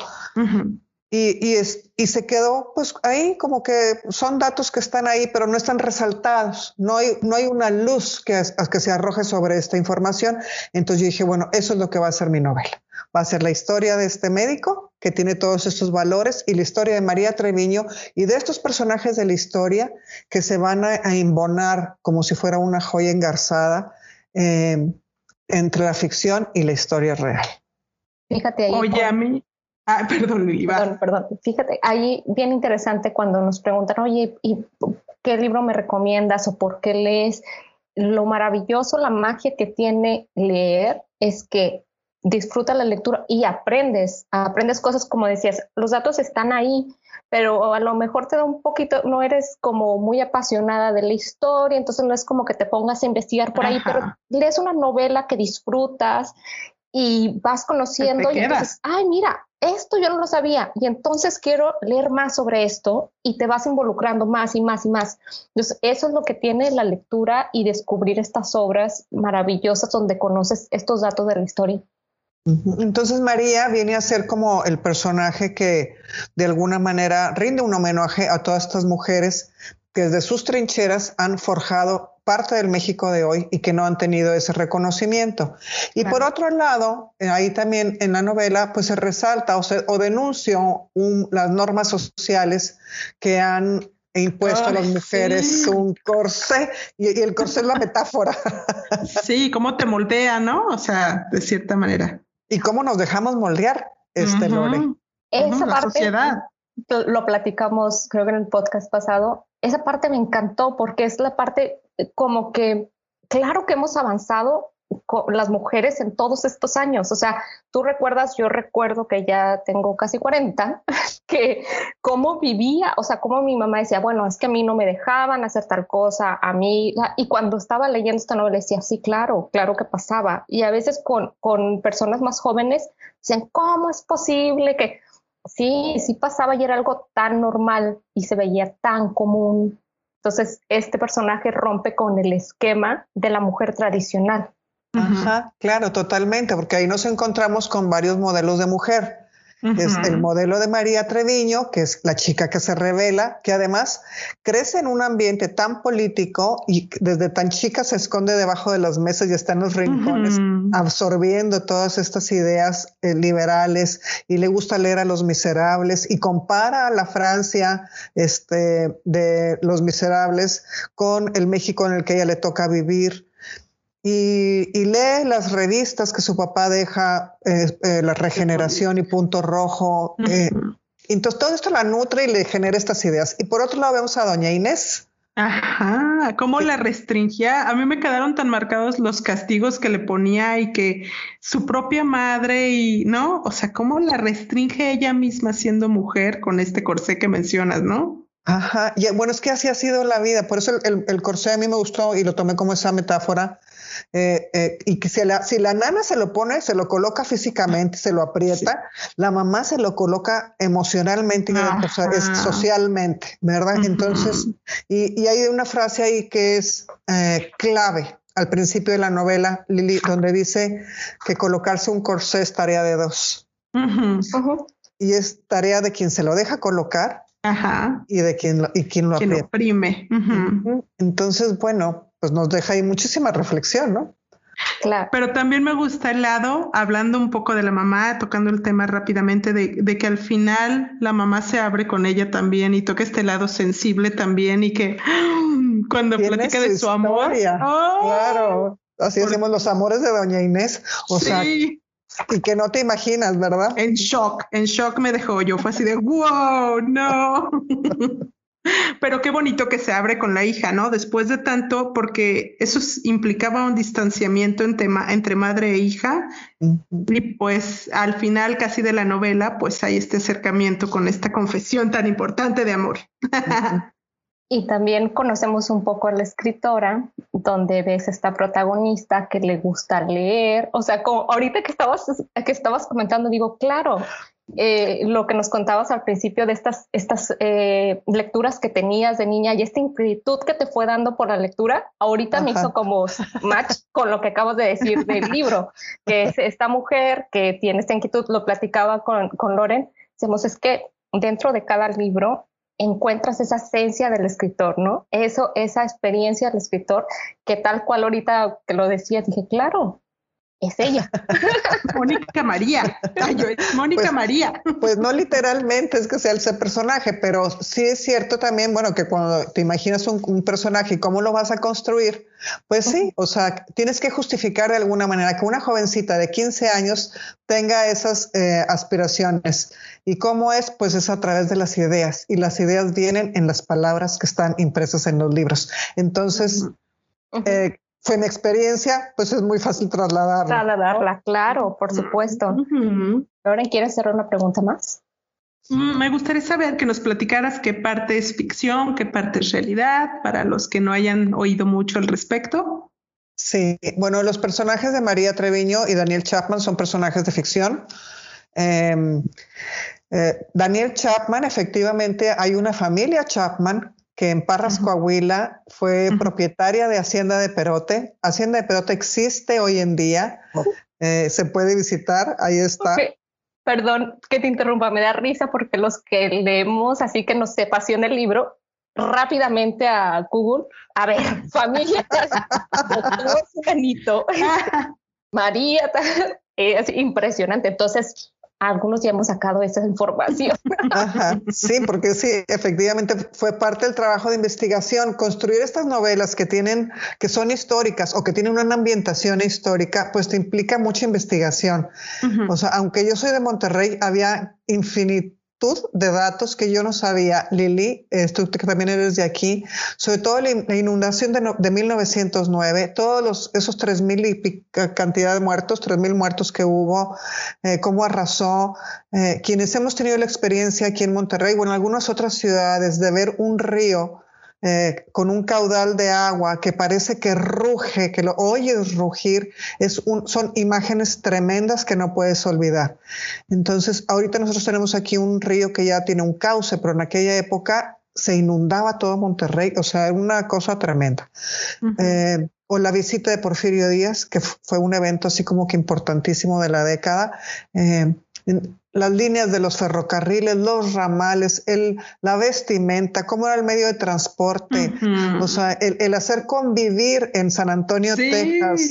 Y, y, se quedó pues ahí como que son datos que están ahí, pero no están resaltados. No hay, no hay una luz que, que se arroje sobre esta información. Entonces yo dije, bueno, eso es lo que va a ser mi novela. Va a ser la historia de este médico que tiene todos estos valores y la historia de María Treviño y de estos personajes de la historia que se van a, a imbonar como si fuera una joya engarzada eh, entre la ficción y la historia real. Fíjate ahí. Oye, a mí, Ah, [laughs] perdón, Perdón, perdón. Fíjate, ahí bien interesante cuando nos preguntan, oye, ¿y qué libro me recomiendas o por qué lees? Lo maravilloso, la magia que tiene leer es que disfruta la lectura y aprendes, aprendes cosas como decías, los datos están ahí, pero a lo mejor te da un poquito, no eres como muy apasionada de la historia, entonces no es como que te pongas a investigar por ahí, pero lees una novela que disfrutas y vas conociendo y entonces, ay, mira, esto yo no lo sabía y entonces quiero leer más sobre esto y te vas involucrando más y más y más. Entonces, eso es lo que tiene la lectura y descubrir estas obras maravillosas donde conoces estos datos de la historia. Entonces María viene a ser como el personaje que de alguna manera rinde un homenaje a todas estas mujeres que desde sus trincheras han forjado parte del México de hoy y que no han tenido ese reconocimiento. Y por otro lado, eh, ahí también en la novela, pues se resalta o, se, o denunció las normas sociales que han impuesto a las mujeres un corsé y, el corsé es la metáfora. [laughs] Sí, cómo te moldea, ¿no? O sea, de cierta manera. Y cómo nos dejamos moldear, este Lore. Esa parte lo platicamos, creo que en el podcast pasado. Esa parte me encantó porque es la parte como que, claro que hemos avanzado, las mujeres en todos estos años. O sea, tú recuerdas, yo recuerdo que ya tengo casi 40, [laughs] que cómo vivía, o sea, cómo mi mamá decía, bueno, es que a mí no me dejaban hacer tal cosa, a mí, y cuando estaba leyendo esta novela decía, sí, claro, claro que pasaba. Y a veces con, con personas más jóvenes decían, ¿cómo es posible que... Sí, sí pasaba y era algo tan normal y se veía tan común. Entonces, este personaje rompe con el esquema de la mujer tradicional. Ajá, claro, totalmente, porque ahí nos encontramos con varios modelos de mujer. Es el modelo de María Treviño, que es la chica que se revela, que además crece en un ambiente tan político y desde tan chica se esconde debajo de las mesas y está en los rincones, absorbiendo todas estas ideas eh, liberales y le gusta leer a los miserables y compara a la Francia este, de los miserables con el México en el que ella le toca vivir y, lee las revistas que su papá deja, eh, eh, La Regeneración y Punto Rojo. Eh, entonces todo esto la nutre y le genera estas ideas. Y por otro lado vemos a doña Inés. Ajá, cómo la restringía. A mí me quedaron tan marcados los castigos que le ponía y que su propia madre y, ¿no? O sea, cómo la restringe ella misma siendo mujer con este corsé que mencionas, ¿no? Ajá, y bueno, es que así ha sido la vida. Por eso el, el corsé a mí me gustó y lo tomé como esa metáfora eh, eh, y que si la, si la nana se lo pone, se lo coloca físicamente, se lo aprieta, la mamá se lo coloca emocionalmente y socialmente, ¿verdad? Entonces, y, hay una frase ahí que es eh, clave al principio de la novela, Lili, donde dice que colocarse un corsé es tarea de dos. Y es tarea de quien se lo deja colocar y de quien lo, y quien lo aprieta. oprime. Entonces, bueno, pues nos deja ahí muchísima reflexión, ¿no? Claro. Pero también me gusta el lado, hablando un poco de la mamá, tocando el tema rápidamente, de, que al final la mamá se abre con ella también y toca este lado sensible también y que [gasps] cuando platica de su amor. ¡oh! Claro, así decimos los amores de doña Inés. O sea, y que no te imaginas, ¿verdad? En shock, en shock me dejó yo, fue así de, wow, no. [laughs] Pero qué bonito que se abre con la hija, ¿no? Después de tanto, porque eso implicaba un distanciamiento entre, madre e hija. Y pues al final casi de la novela, pues hay este acercamiento con esta confesión tan importante de amor. Y también conocemos un poco a la escritora, donde ves esta protagonista que le gusta leer. O sea, como ahorita que estabas, que estabas comentando, digo, claro, eh, lo que nos contabas al principio de estas, estas eh, lecturas que tenías de niña y esta inquietud que te fue dando por la lectura, ahorita me hizo como match con lo que acabas de decir del [laughs] libro, que es esta mujer que tiene esta inquietud, lo platicaba con, con Loren, decimos, es que dentro de cada libro encuentras esa esencia del escritor, ¿no? Eso, esa experiencia del escritor, que tal cual ahorita que lo decía, dije, claro, es ella. [laughs] Mónica María. Mónica pues, María. Pues no literalmente es que sea ese personaje, pero sí es cierto también, bueno, que cuando te imaginas un, personaje y cómo lo vas a construir, pues sí, o sea, tienes que justificar de alguna manera que una jovencita de 15 años tenga esas eh, aspiraciones. ¿Y cómo es? Pues es a través de las ideas y las ideas vienen en las palabras que están impresas en los libros. Entonces, eh, fue mi experiencia, pues es muy fácil trasladarla. Trasladarla, claro, por supuesto. Ahora, ¿quieres hacer una pregunta más? Mm, me gustaría saber que nos platicaras qué parte es ficción, qué parte es realidad, para los que no hayan oído mucho al respecto. Sí, bueno, los personajes de María Treviño y Daniel Chapman son personajes de ficción. Em, eh, Daniel Chapman, efectivamente, hay una familia Chapman que en Parras, Coahuila, fue propietaria de Hacienda de Perote. Hacienda de Perote existe hoy en día, eh, se puede visitar, ahí está. Perdón que te interrumpa, me da risa porque los que leemos, así que nos apasiona el libro, rápidamente a Google, a ver, [laughs] familia, [laughs] María, es impresionante. Entonces, algunos ya hemos sacado esa información. sí, porque sí, efectivamente fue parte del trabajo de investigación. Construir estas novelas que tienen, que son históricas o que tienen una ambientación histórica, pues te implica mucha investigación. O sea, aunque yo soy de Monterrey, había infinito de datos que yo no sabía, Lili, tú que también eres de aquí, sobre todo la inundación de, de 1909, todos los, esos 3.000 y cantidad de muertos, 3.000 muertos que hubo, eh, cómo arrasó, eh, quienes hemos tenido la experiencia aquí en Monterrey o en algunas otras ciudades de ver un río eh, con un caudal de agua que parece que ruge, que lo oyes rugir, es un, son imágenes tremendas que no puedes olvidar. Entonces, ahorita nosotros tenemos aquí un río que ya tiene un cauce, pero en aquella época se inundaba todo Monterrey, o sea, era una cosa tremenda. Eh, o la visita de Porfirio Díaz, que fue un evento así como que importantísimo de la década. Eh, las líneas de los ferrocarriles, los ramales, el, la vestimenta, cómo era el medio de transporte, o sea, el, hacer convivir en San Antonio, Texas,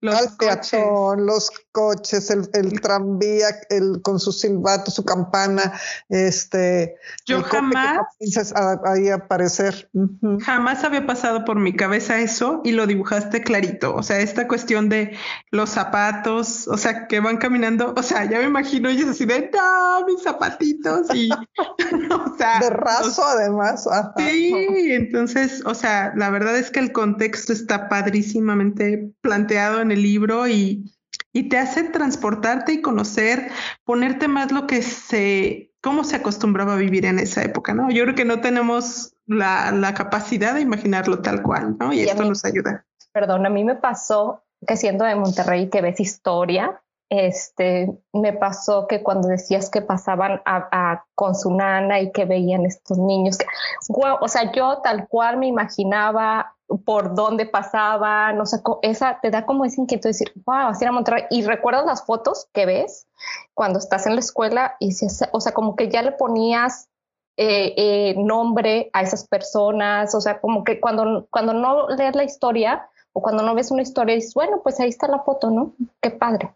los peatón, los coches, el, tranvía, el, con su silbato, su campana, este, yo jamás ahí aparecer. Jamás había pasado por mi cabeza eso y lo dibujaste clarito. O sea, esta cuestión de los zapatos, o sea, que van caminando, o sea, ya me imagino ellos así de mis zapatitos y [laughs] o sea, de raso además. Sí, entonces, o sea, la verdad es que el contexto está padrísimamente planteado en el libro y y te hace transportarte y conocer, ponerte más lo que se, cómo se acostumbraba a vivir en esa época, ¿no? Yo creo que no tenemos la, la capacidad de imaginarlo tal cual, ¿no? Y, esto nos ayuda. Perdón, a mí me pasó que siendo de Monterrey que ves historia, este, me pasó que cuando decías que pasaban a, con su nana y que veían estos niños, que, o sea, yo tal cual me imaginaba por dónde pasaba, no sé, esa te da como esa inquietud de decir, wow, así era Monterrey. Y recuerdas las fotos que ves cuando estás en la escuela y o sea, como que ya le ponías eh, eh, nombre a esas personas, o sea, como que cuando, cuando no lees la historia o cuando no ves una historia dices, bueno, pues ahí está la foto, ¿no? Qué padre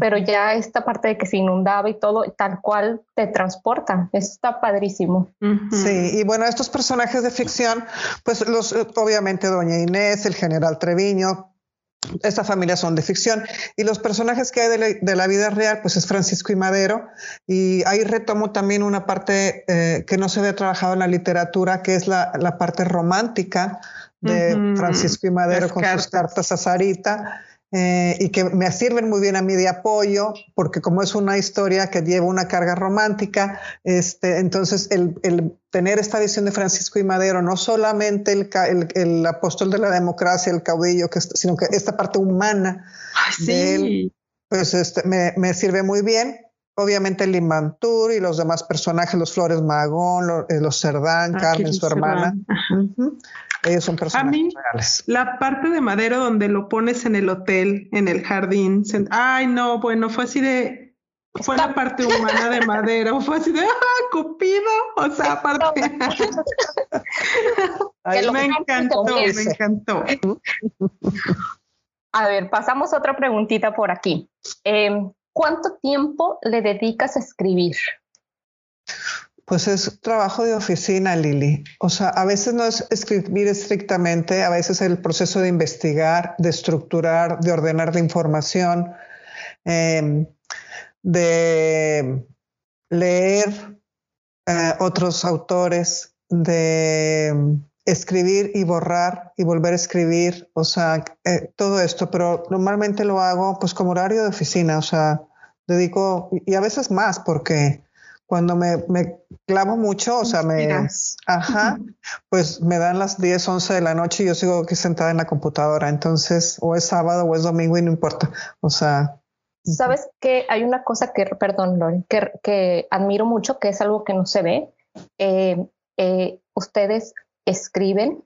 pero ya esta parte de que se inundaba y todo, tal cual te transporta. Eso está padrísimo. Sí, y bueno, estos personajes de ficción, pues los, obviamente Doña Inés, el general Treviño, esta familia son de ficción. Y los personajes que hay de la, vida real, pues es Francisco y Madero. Y ahí retomo también una parte eh, que no se había trabajado en la literatura, que es la, parte romántica de Francisco y Madero con sus cartas a Sarita eh, y que me sirven muy bien a mí de apoyo, porque como es una historia que lleva una carga romántica, este, entonces el, el tener esta visión de Francisco y Madero, no solamente el, el, apóstol de la democracia, el caudillo, que, sino que esta parte humana de él, pues este, me, me sirve muy bien. Obviamente el Limantur y los demás personajes, los Flores Magón, eh, los, Cerdán, ah, Carmen, su hermana. Ellos son personajes a mí, reales. La parte de Madero donde lo pones en el hotel, en el jardín. Ay, no, bueno, fue así de. Fue la parte humana de Madero. Fue así de, ¡ah, Cupido! O sea, aparte. [laughs] Ay, me encantó, me encantó. A ver, pasamos otra preguntita por aquí. Eh, ¿Cuánto tiempo le dedicas a escribir? Pues es trabajo de oficina, Lili. O sea, a veces no es escribir estrictamente, a veces el proceso de investigar, de estructurar, de ordenar la información, em, de leer eh, otros autores, de escribir y borrar y volver a escribir, o sea, eh, todo esto, pero normalmente lo hago pues como horario de oficina, o sea, dedico, y a veces más, porque cuando me, me clavo mucho, o sea, me, ajá, pues me dan las 10, 11 de la noche y yo sigo aquí sentada en la computadora, entonces, o es sábado o es domingo y no importa, o sea. Sabes que hay una cosa que, perdón, Lori, que, que admiro mucho, que es algo que no se ve. Eh, eh, ustedes escriben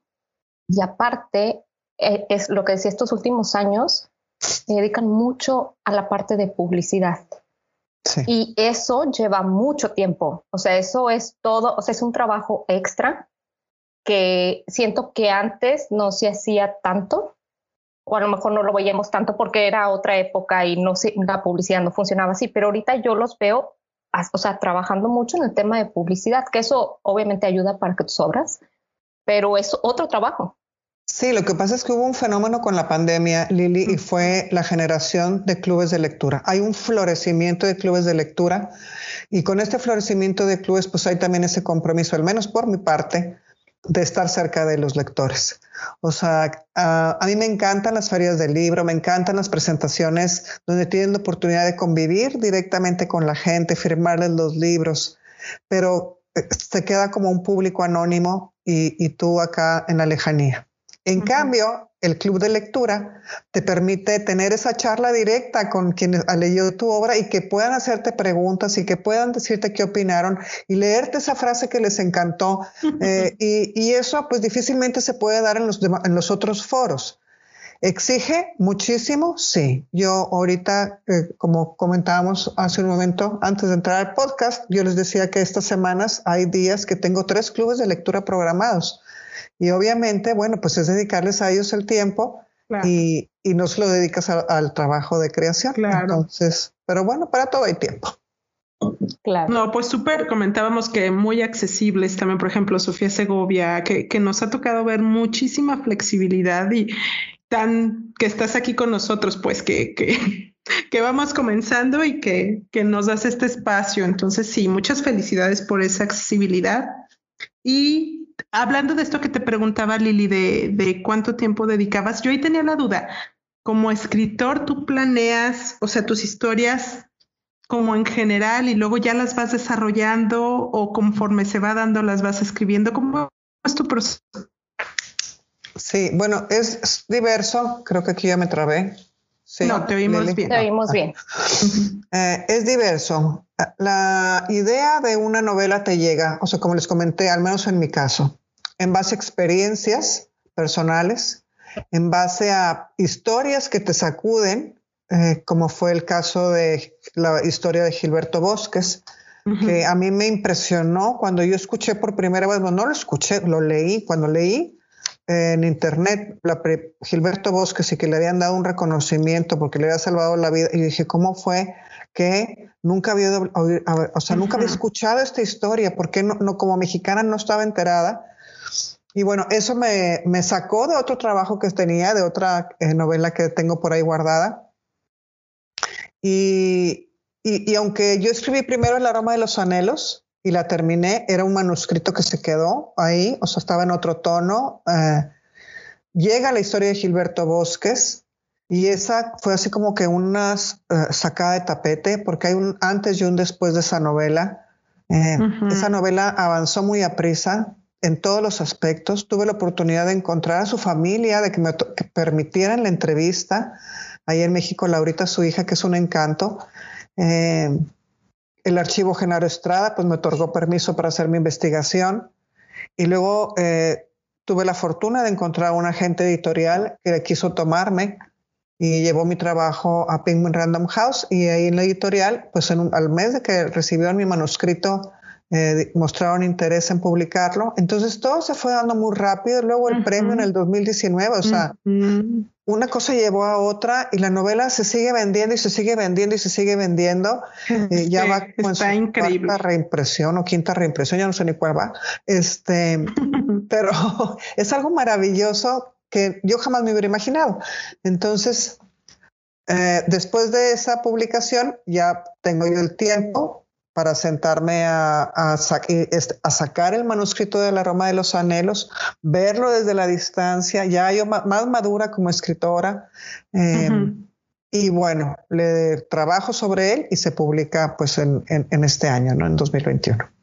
y aparte, eh, es lo que decía estos últimos años, se dedican mucho a la parte de publicidad. Y eso lleva mucho tiempo. O sea, eso es todo, o sea, es un trabajo extra que siento que antes no se hacía tanto o a lo mejor no lo veíamos tanto porque era otra época y no la publicidad no funcionaba así, pero ahorita yo los veo, o sea, trabajando mucho en el tema de publicidad, que eso obviamente ayuda para que tus obras, pero es otro trabajo. Sí, lo que pasa es que hubo un fenómeno con la pandemia, Lili, y fue la generación de clubes de lectura. Hay un florecimiento de clubes de lectura y con este florecimiento de clubes, pues hay también ese compromiso, al menos por mi parte, de estar cerca de los lectores. O sea, a, mí me encantan las ferias del libro, me encantan las presentaciones donde tienen la oportunidad de convivir directamente con la gente, firmarles los libros, pero eh, se queda como un público anónimo y tú acá en la lejanía. En cambio, el club de lectura te permite tener esa charla directa con quienes han leído tu obra y que puedan hacerte preguntas y que puedan decirte qué opinaron y leerte esa frase que les encantó. Eh, y, eso pues difícilmente se puede dar en los, en los otros foros. ¿Exige muchísimo? Sí. Yo ahorita, eh, como comentábamos hace un momento, antes de entrar al podcast, yo les decía que estas semanas hay días que tengo tres clubes de lectura programados. Y obviamente, bueno, pues es dedicarles a ellos el tiempo y, no se lo dedicas al trabajo de creación. Claro. Entonces, pero bueno, para todo hay tiempo. Claro. No, pues súper, comentábamos que muy accesibles también, por ejemplo, Sofía Segovia, que, que, nos ha tocado ver muchísima flexibilidad y tan que estás aquí con nosotros, pues que, que, que vamos comenzando y que, que nos das este espacio. Entonces, sí, muchas felicidades por esa accesibilidad. Y hablando de esto que te preguntaba Lili, de, cuánto tiempo dedicabas, yo ahí tenía la duda. Como escritor, tú planeas, o sea, tus historias como en general y luego ya las vas desarrollando o conforme se va dando las vas escribiendo. ¿Cómo es tu proceso? Sí, bueno, es diverso. Creo que aquí ya me trabé. no, te oímos bien. Te oímos bien. [laughs] Eh, es diverso. La idea de una novela te llega, o sea, como les comenté, al menos en mi caso, en base a experiencias personales, en base a historias que te sacuden, eh, como fue el caso de la historia de Gilberto Bosques, que a mí me impresionó cuando yo escuché por primera vez, no lo escuché, lo leí, cuando leí eh, en internet la Gilberto Bosques y que le habían dado un reconocimiento porque le había salvado la vida, y dije, ¿cómo fue que nunca había, o sea, nunca había escuchado esta historia? porque no, no, como mexicana no estaba enterada? Y bueno, eso me, me, sacó de otro trabajo que tenía, de otra eh, novela que tengo por ahí guardada. Y, y, aunque yo escribí primero El aroma de los anhelos y la terminé, era un manuscrito que se quedó ahí, o sea, estaba en otro tono. Eh, llega la historia de Gilberto Bosques y esa fue así como que una eh, sacada de tapete, porque hay un antes y un después de esa novela. Esa novela avanzó muy a prisa, en todos los aspectos. Tuve la oportunidad de encontrar a su familia, de que me permitieran la entrevista. Ahí en México, Laurita, su hija, que es un encanto. Eh, el archivo Genaro Estrada, pues me otorgó permiso para hacer mi investigación. Y luego eh, tuve la fortuna de encontrar a un agente editorial que quiso tomarme y llevó mi trabajo a Penguin Random House. Y ahí en la editorial, pues en al mes de que recibieron mi manuscrito, eh, mostraron interés en publicarlo. Entonces todo se fue dando muy rápido. Luego el premio en el 2019, o sea, una cosa llevó a otra y la novela se sigue vendiendo y se sigue vendiendo y se sigue vendiendo. [laughs] Eh, ya va con su cuarta reimpresión o quinta reimpresión, ya no sé ni cuál va. Este, [laughs] pero [laughs] es algo maravilloso que yo jamás me hubiera imaginado. Entonces, eh, después de esa publicación, ya tengo yo el tiempo para sentarme a, sacar el manuscrito de la Roma de los Anhelos, verlo desde la distancia, ya yo más madura como escritora. Em, y bueno, le trabajo sobre él y se publica pues en, este año, ¿no? En 2021.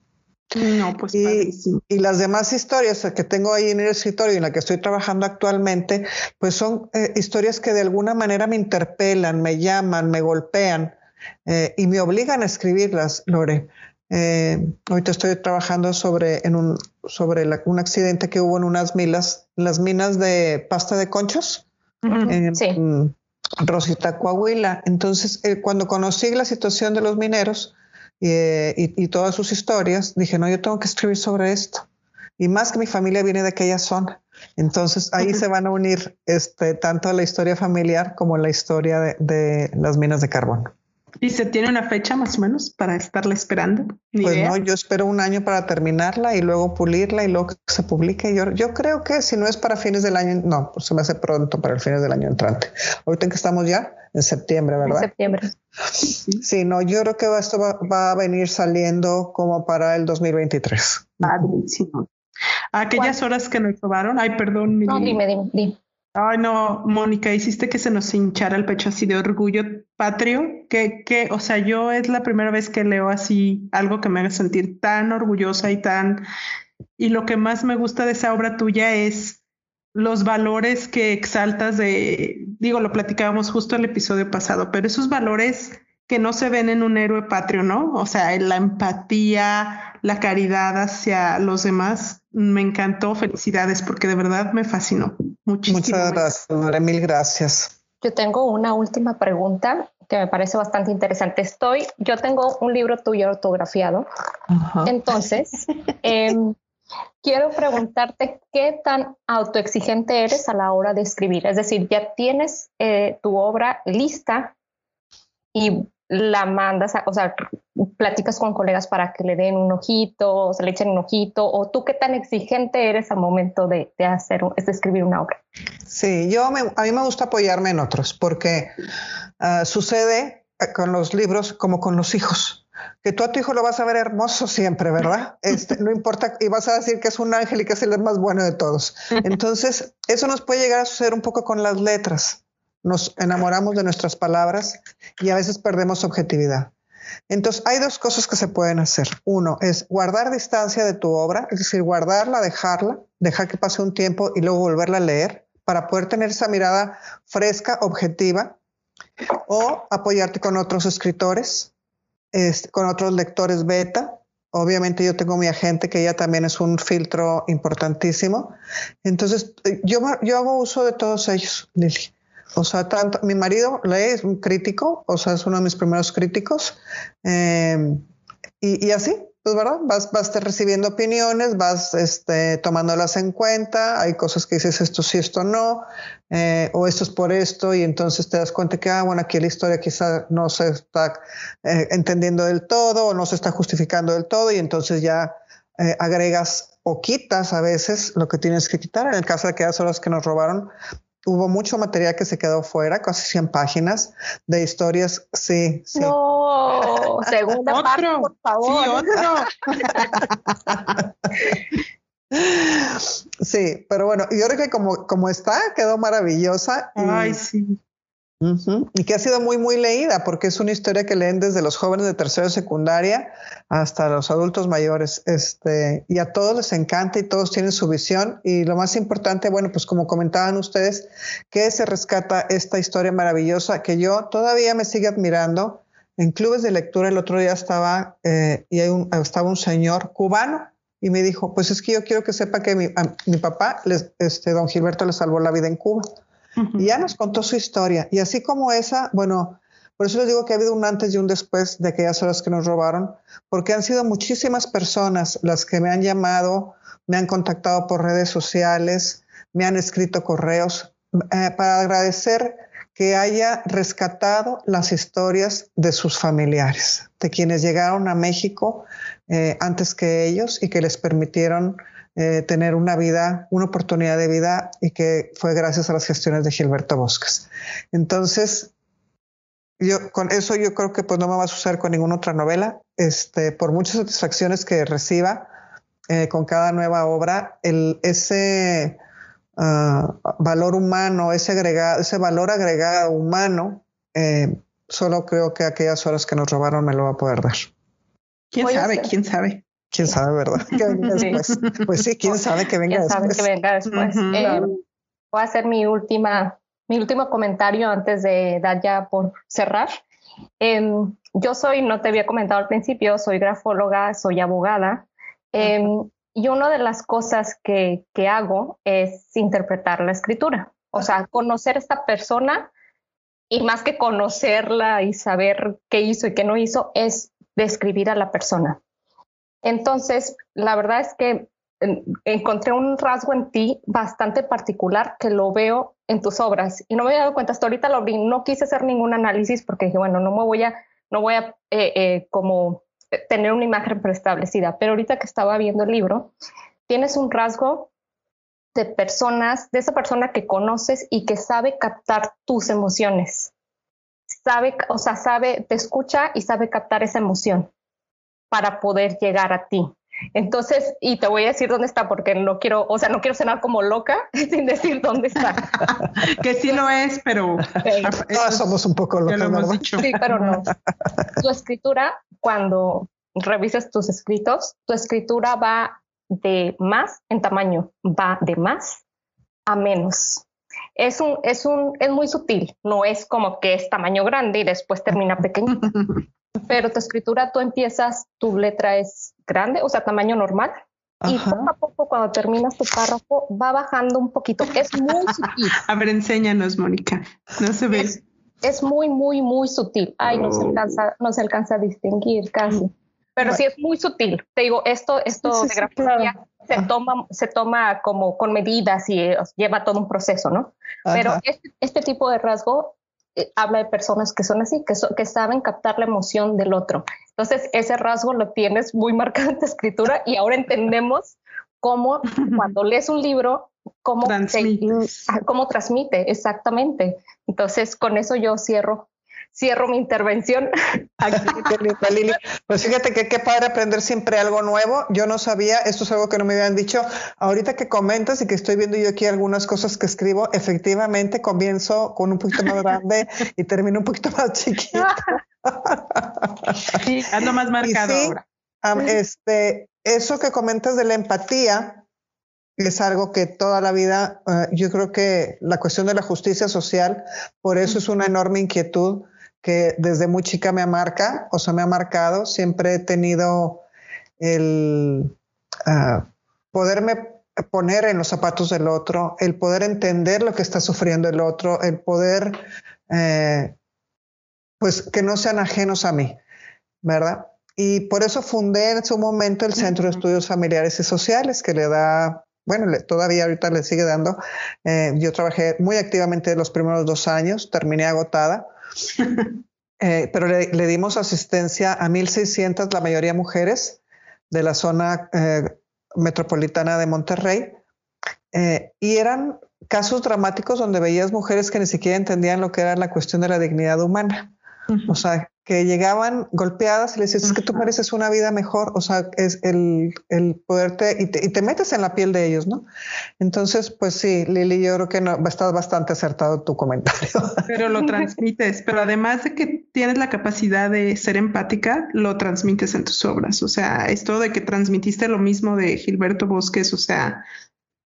No, pues y, y, las demás historias que tengo ahí en el escritorio y en la que estoy trabajando actualmente, pues son eh, historias que de alguna manera me interpelan, me llaman, me golpean. Eh, y me obligan a escribirlas, Lore. Eh, ahorita estoy trabajando sobre, en un, sobre un accidente que hubo en unas minas, las minas de pasta de conchos, en, Rosita, Coahuila. Entonces, eh, cuando conocí la situación de los mineros y, todas sus historias, dije, no, yo tengo que escribir sobre esto. Y más que mi familia viene de aquella zona. Entonces ahí se van a unir este, tanto la historia familiar como la historia de, de las minas de carbón. ¿Y se tiene una fecha más o menos para estarla esperando? pues no, yo espero un año para terminarla y luego pulirla y luego que se publique. Yo, yo creo que si no es para fines del año, no, pues se me hace pronto para el fines del año entrante. Ahorita en que estamos ya en septiembre, ¿verdad? En septiembre. Sí, no, yo creo que esto va, a venir saliendo como para el 2023. Padrísimo. Aquellas horas que nos robaron, ay, perdón. No, dime, dime, dime. Ay, no, Mónica, hiciste que se nos hinchara el pecho así de orgullo patrio, que, que, o sea, yo es la primera vez que leo así algo que me haga sentir tan orgullosa y tan... Y lo que más me gusta de esa obra tuya es los valores que exaltas de, digo, lo platicábamos justo el episodio pasado, pero esos valores que no se ven en un héroe patrio, ¿no? O sea, la empatía, la caridad hacia los demás, me encantó. Felicidades, porque de verdad me fascinó. Muchísimas Muchas gracias, Mil gracias. Yo tengo una última pregunta que me parece bastante interesante. Estoy, yo tengo un libro tuyo autografiado. Entonces, [laughs] em, quiero preguntarte qué tan autoexigente eres a la hora de escribir. Es decir, ya tienes eh, tu obra lista y la mandas, o sea, platicas con colegas para que le den un ojito, o se le echen un ojito, o tú qué tan exigente eres al momento de, hacer, de escribir una obra. Sí, yo a mí me gusta apoyarme en otros porque ah, sucede con los libros como con los hijos que tú a tu hijo lo vas a ver hermoso siempre, ¿verdad? [laughs] Este, no importa, y vas a decir que es un ángel y que es el más bueno de todos. Entonces, eso nos puede llegar a suceder un poco con las letras nos enamoramos de nuestras palabras y a veces perdemos objetividad. Entonces, hay dos cosas que se pueden hacer. Uno es guardar distancia de tu obra, es decir, guardarla, dejarla, dejar que pase un tiempo y luego volverla a leer para poder tener esa mirada fresca, objetiva, o apoyarte con otros escritores, con otros lectores beta. Obviamente yo tengo mi agente que ella también es un filtro importantísimo. Entonces, yo, yo hago uso de todos ellos, Lili. O sea, tanto, mi marido lee, es un crítico, o sea, es uno de mis primeros críticos. Em, y, así, pues, ¿verdad? Vas, vas recibiendo opiniones, vas este, tomándolas en cuenta. Hay cosas que dices esto sí, esto no, eh, o esto es por esto, y entonces te das cuenta que, ah, bueno, aquí la historia quizá no se está eh, entendiendo del todo, o no se está justificando del todo, y entonces ya eh, agregas o quitas a veces lo que tienes que quitar. En el caso de aquellas horas que nos robaron, hubo mucho material que se quedó fuera, casi 100 páginas de historias. Sí, sí. No, segunda parte, por favor. Sí, otro. [laughs] sí, pero bueno, yo creo que como, como está, quedó maravillosa. Ay, sí. Y que ha sido muy, muy leída, porque es una historia que leen desde los jóvenes de tercero y secundaria hasta los adultos mayores. Este, y a todos les encanta y todos tienen su visión. Y lo más importante, bueno, pues como comentaban ustedes, que se rescata esta historia maravillosa que yo todavía me sigue admirando. En clubes de lectura el otro día estaba eh, y un, estaba un señor cubano y me dijo, pues es que yo quiero que sepa que mi, mi papá, les, este, don Gilberto, le salvó la vida en Cuba. Y ya nos contó su historia. Y así como esa, bueno, por eso les digo que ha habido un antes y un después de aquellas horas que nos robaron, porque han sido muchísimas personas las que me han llamado, me han contactado por redes sociales, me han escrito correos eh, para agradecer que haya rescatado las historias de sus familiares, de quienes llegaron a México eh, antes que ellos y que les permitieron eh, tener una vida, una oportunidad de vida y que fue gracias a las gestiones de Gilberto Bosques. Entonces, con eso yo creo que pues no me va a suceder con ninguna otra novela. Este, por muchas satisfacciones que reciba eh, con cada nueva obra, el, ese ah, valor humano, ese agregado, ese valor agregado humano, eh, solo creo que aquellas horas que nos robaron me lo va a poder dar. ¿Quién sabe? ¿Quién sabe? quién sabe, ¿verdad? [laughs] Pues sí, quién [laughs] sabe que venga después. que venga después. Eh, voy a hacer mi última, mi último comentario antes de dar ya por cerrar. Em, yo soy, no te había comentado al principio, soy grafóloga, soy abogada. Em, y una de las cosas que, que hago es interpretar la escritura. O sea, conocer a esta persona y más que conocerla y saber qué hizo y qué no hizo, es describir a la persona. Entonces, la verdad es que encontré un rasgo en ti bastante particular que lo veo en tus obras y no me había dado cuenta hasta ahorita lo. No quise hacer ningún análisis porque dije, bueno, no me voy a, no voy a eh, eh, como tener una imagen preestablecida, pero ahorita que estaba viendo el libro, tienes un rasgo de personas, de esa persona que conoces y que sabe captar tus emociones. Sabe, o sea, sabe, te escucha y sabe captar esa emoción para poder llegar a ti. Entonces, y te voy a decir dónde está porque no quiero, o sea, no quiero cenar como loca [laughs] sin decir dónde está. [laughs] que sí lo es, pero [laughs] somos un poco locos. Sí, pero no. Tu escritura, cuando revisas tus escritos, tu escritura va de más en tamaño, va de más a menos. Es un, es un, es muy sutil, no es como que es tamaño grande y después termina pequeño. pero tu escritura, tú empiezas, tu letra es grande, o sea, tamaño normal, y poco a poco cuando terminas tu párrafo va bajando un poquito. Es muy [laughs] sutil. A ver, enséñanos, Mónica. No se ve. Es, muy, muy, muy sutil. Ay, no se oh. alcanza, no se alcanza a distinguir casi. Pero sí es muy sutil. Te digo, esto, esto de grafía se toma, se toma como con medidas y lleva todo un proceso, ¿no? Pero este, este, tipo de rasgo eh, habla de personas que son así, que, que saben captar la emoción del otro. Entonces, ese rasgo lo tienes muy marcado en tu escritura y ahora entendemos cómo cuando lees un libro, cómo, cómo transmite exactamente. Entonces, con eso yo cierro cierro mi intervención. [laughs] Pues fíjate que qué padre aprender siempre algo nuevo. Yo no sabía, esto es algo que no me habían dicho. Ahorita que comentas y que estoy viendo yo aquí algunas cosas que escribo, efectivamente comienzo con un poquito más grande y termino un poquito más chiquito. sí, ando más marcado ahora. este, eso que comentas de la empatía, es algo que toda la vida, eh, yo creo que la cuestión de la justicia social, por eso es una enorme inquietud que desde muy chica me marca, o sea, me ha marcado. Siempre he tenido el uh, poderme poner en los zapatos del otro, el poder entender lo que está sufriendo el otro, el poder, eh, pues, que no sean ajenos a mí, ¿verdad? Y por eso fundé en su momento el Centro de Estudios Familiares y Sociales, que le da, bueno, todavía ahorita le sigue dando. Eh, yo trabajé muy activamente los primeros dos años, terminé agotada, Eh, pero le, dimos asistencia a 1.600, la mayoría mujeres, de la zona eh, metropolitana de Monterrey. Eh, y eran casos dramáticos donde veías mujeres que ni siquiera entendían lo que era la cuestión de la dignidad humana. O sea, que llegaban golpeadas y le decías, es que tú mereces una vida mejor, o sea, es el, el poderte, y te, y te, metes en la piel de ellos, ¿no? Entonces, pues sí, Lili, yo creo que no, estás bastante acertado tu comentario. [laughs] Pero lo transmites, pero además de que tienes la capacidad de ser empática, lo transmites en tus obras, o sea, esto de que transmitiste lo mismo de Gilberto Bosques, o sea,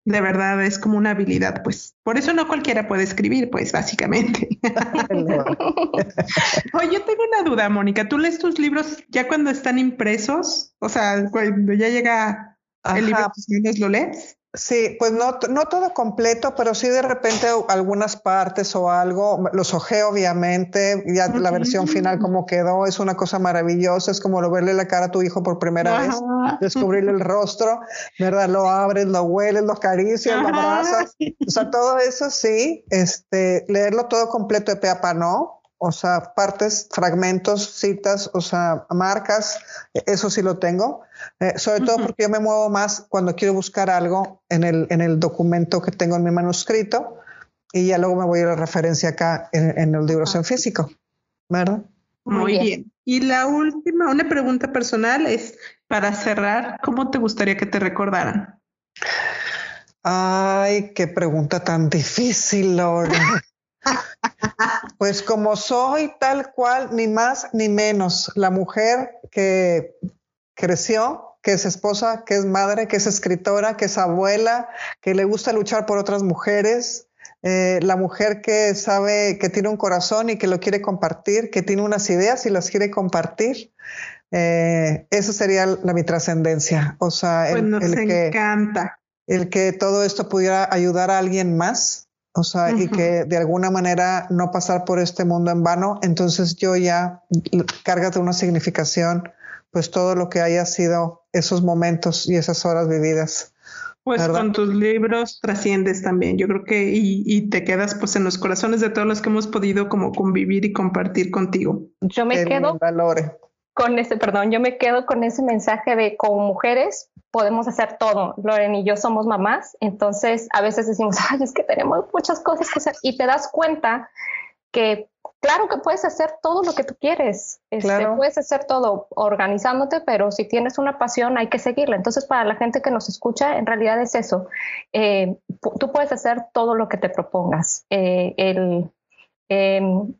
de verdad es como una habilidad, pues. Por eso no cualquiera puede escribir, pues, básicamente. [laughs] Oye, yo tengo una duda, Mónica. ¿Tú lees tus libros ya cuando están impresos? O sea, cuando ya llega el libro, ¿lo lees? Sí, pues no, no todo completo, pero sí de repente algunas partes o algo, los ojeo obviamente, ya la versión final como quedó, es una cosa maravillosa, es como lo verle la cara a tu hijo por primera vez, descubrirle el rostro, ¿verdad? Lo abres, lo hueles, lo acaricias, lo abrazas, o sea, todo eso sí, este, leerlo todo completo de peapa no, o sea, partes, fragmentos, citas, o sea, marcas, eso sí lo tengo. Eh, sobre todo porque yo me muevo más cuando quiero buscar algo en el, en el documento que tengo en mi manuscrito y ya luego me voy a la referencia acá en, los libros en físico, ¿verdad? Muy bien. Y la última, una pregunta personal es, para cerrar, ¿cómo te gustaría que te recordaran? Ay, qué pregunta tan difícil, Laura. [laughs] Pues como soy tal cual, ni más ni menos, la mujer que creció, que es esposa, que es madre, que es escritora, que es abuela, que le gusta luchar por otras mujeres, eh, la mujer que sabe que tiene un corazón y que lo quiere compartir, que tiene unas ideas y las quiere compartir. Eh, esa sería la, mi trascendencia. O sea, el, pues que, encanta. El que todo esto pudiera ayudar a alguien más o sea, y que de alguna manera no pasar por este mundo en vano, entonces yo ya cárgate una significación, pues todo lo que haya sido esos momentos y esas horas vividas Pues con tus libros trasciendes también, yo creo que y, y, te quedas pues en los corazones de todos los que hemos podido como convivir y compartir contigo. Yo me quedo con ese, perdón, yo me quedo con ese mensaje de como mujeres podemos hacer todo. Loren y yo somos mamás, entonces a veces decimos, ay, es que tenemos muchas cosas que hacer y te das cuenta que claro que puedes hacer todo lo que tú quieres, este, puedes hacer todo organizándote, pero si tienes una pasión hay que seguirla. Entonces, para la gente que nos escucha, en realidad es eso. Eh, tú puedes hacer todo lo que te propongas. Eh, el, em,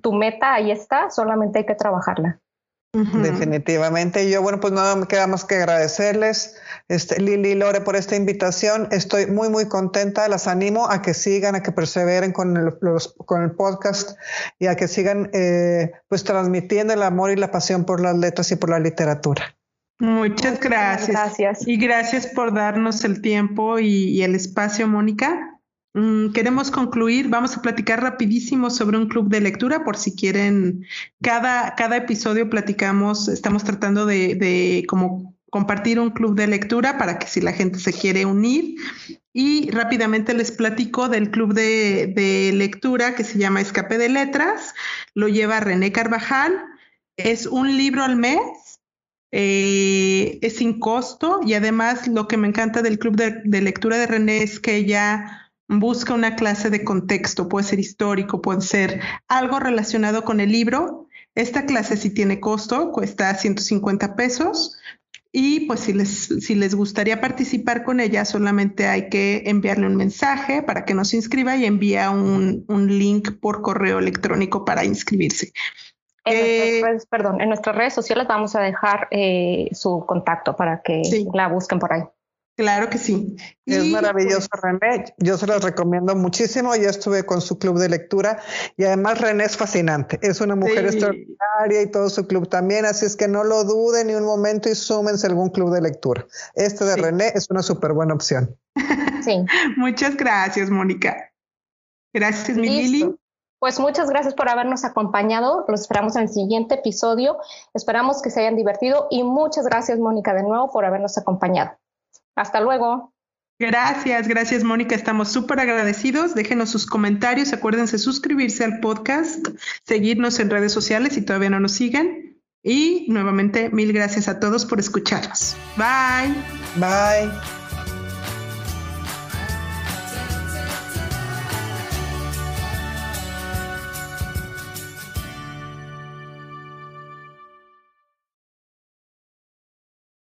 tu meta ahí está, solamente hay que trabajarla. Definitivamente. yo, bueno, pues nada me queda más que agradecerles, este, Lili y Lore, por esta invitación. Estoy muy, muy contenta. Las animo a que sigan, a que perseveren con el, con el podcast y a que sigan, eh, pues, transmitiendo el amor y la pasión por las letras y por la literatura. Muchas gracias. Gracias. Y gracias por darnos el tiempo y el espacio, Mónica. Mm, queremos concluir, vamos a platicar rapidísimo sobre un club de lectura por si quieren, cada, cada episodio platicamos, estamos tratando de, de como compartir un club de lectura para que si la gente se quiere unir. Y rápidamente les platico del club de, de lectura que se llama Escape de Letras, lo lleva René Carvajal, es un libro al mes. Eh, es sin costo. Y además lo que me encanta del club de, de, lectura de René es que ella busca una clase de contexto, puede ser histórico, puede ser algo relacionado con el libro. Esta clase sí tiene costo, cuesta 150 pesos. Y pues si les, si les gustaría participar con ella, solamente hay que enviarle un mensaje para que nos inscriba y envía un, link por correo electrónico para inscribirse. En, nuestras, eh, redes, perdón, en nuestras redes sociales vamos a dejar eh, su contacto para que la busquen por ahí. Claro que sí. Es maravilloso, pues René. Yo se los recomiendo muchísimo. Yo estuve con su club de lectura y además René es fascinante. Es una mujer extraordinaria y todo su club también. Así es que no lo duden ni un momento y súmense a algún club de lectura. Este de René es una súper buena opción. [laughs] Sí. muchas gracias, Mónica. Gracias, mi Lili. Pues muchas gracias por habernos acompañado. Los esperamos en el siguiente episodio. Esperamos que se hayan divertido y muchas gracias, Mónica, de nuevo por habernos acompañado. Hasta luego. Gracias, gracias Mónica, estamos súper agradecidos. Déjenos sus comentarios, acuérdense suscribirse al podcast, seguirnos en redes sociales si todavía no nos siguen. Y nuevamente, mil gracias a todos por escucharnos. Bye. Bye.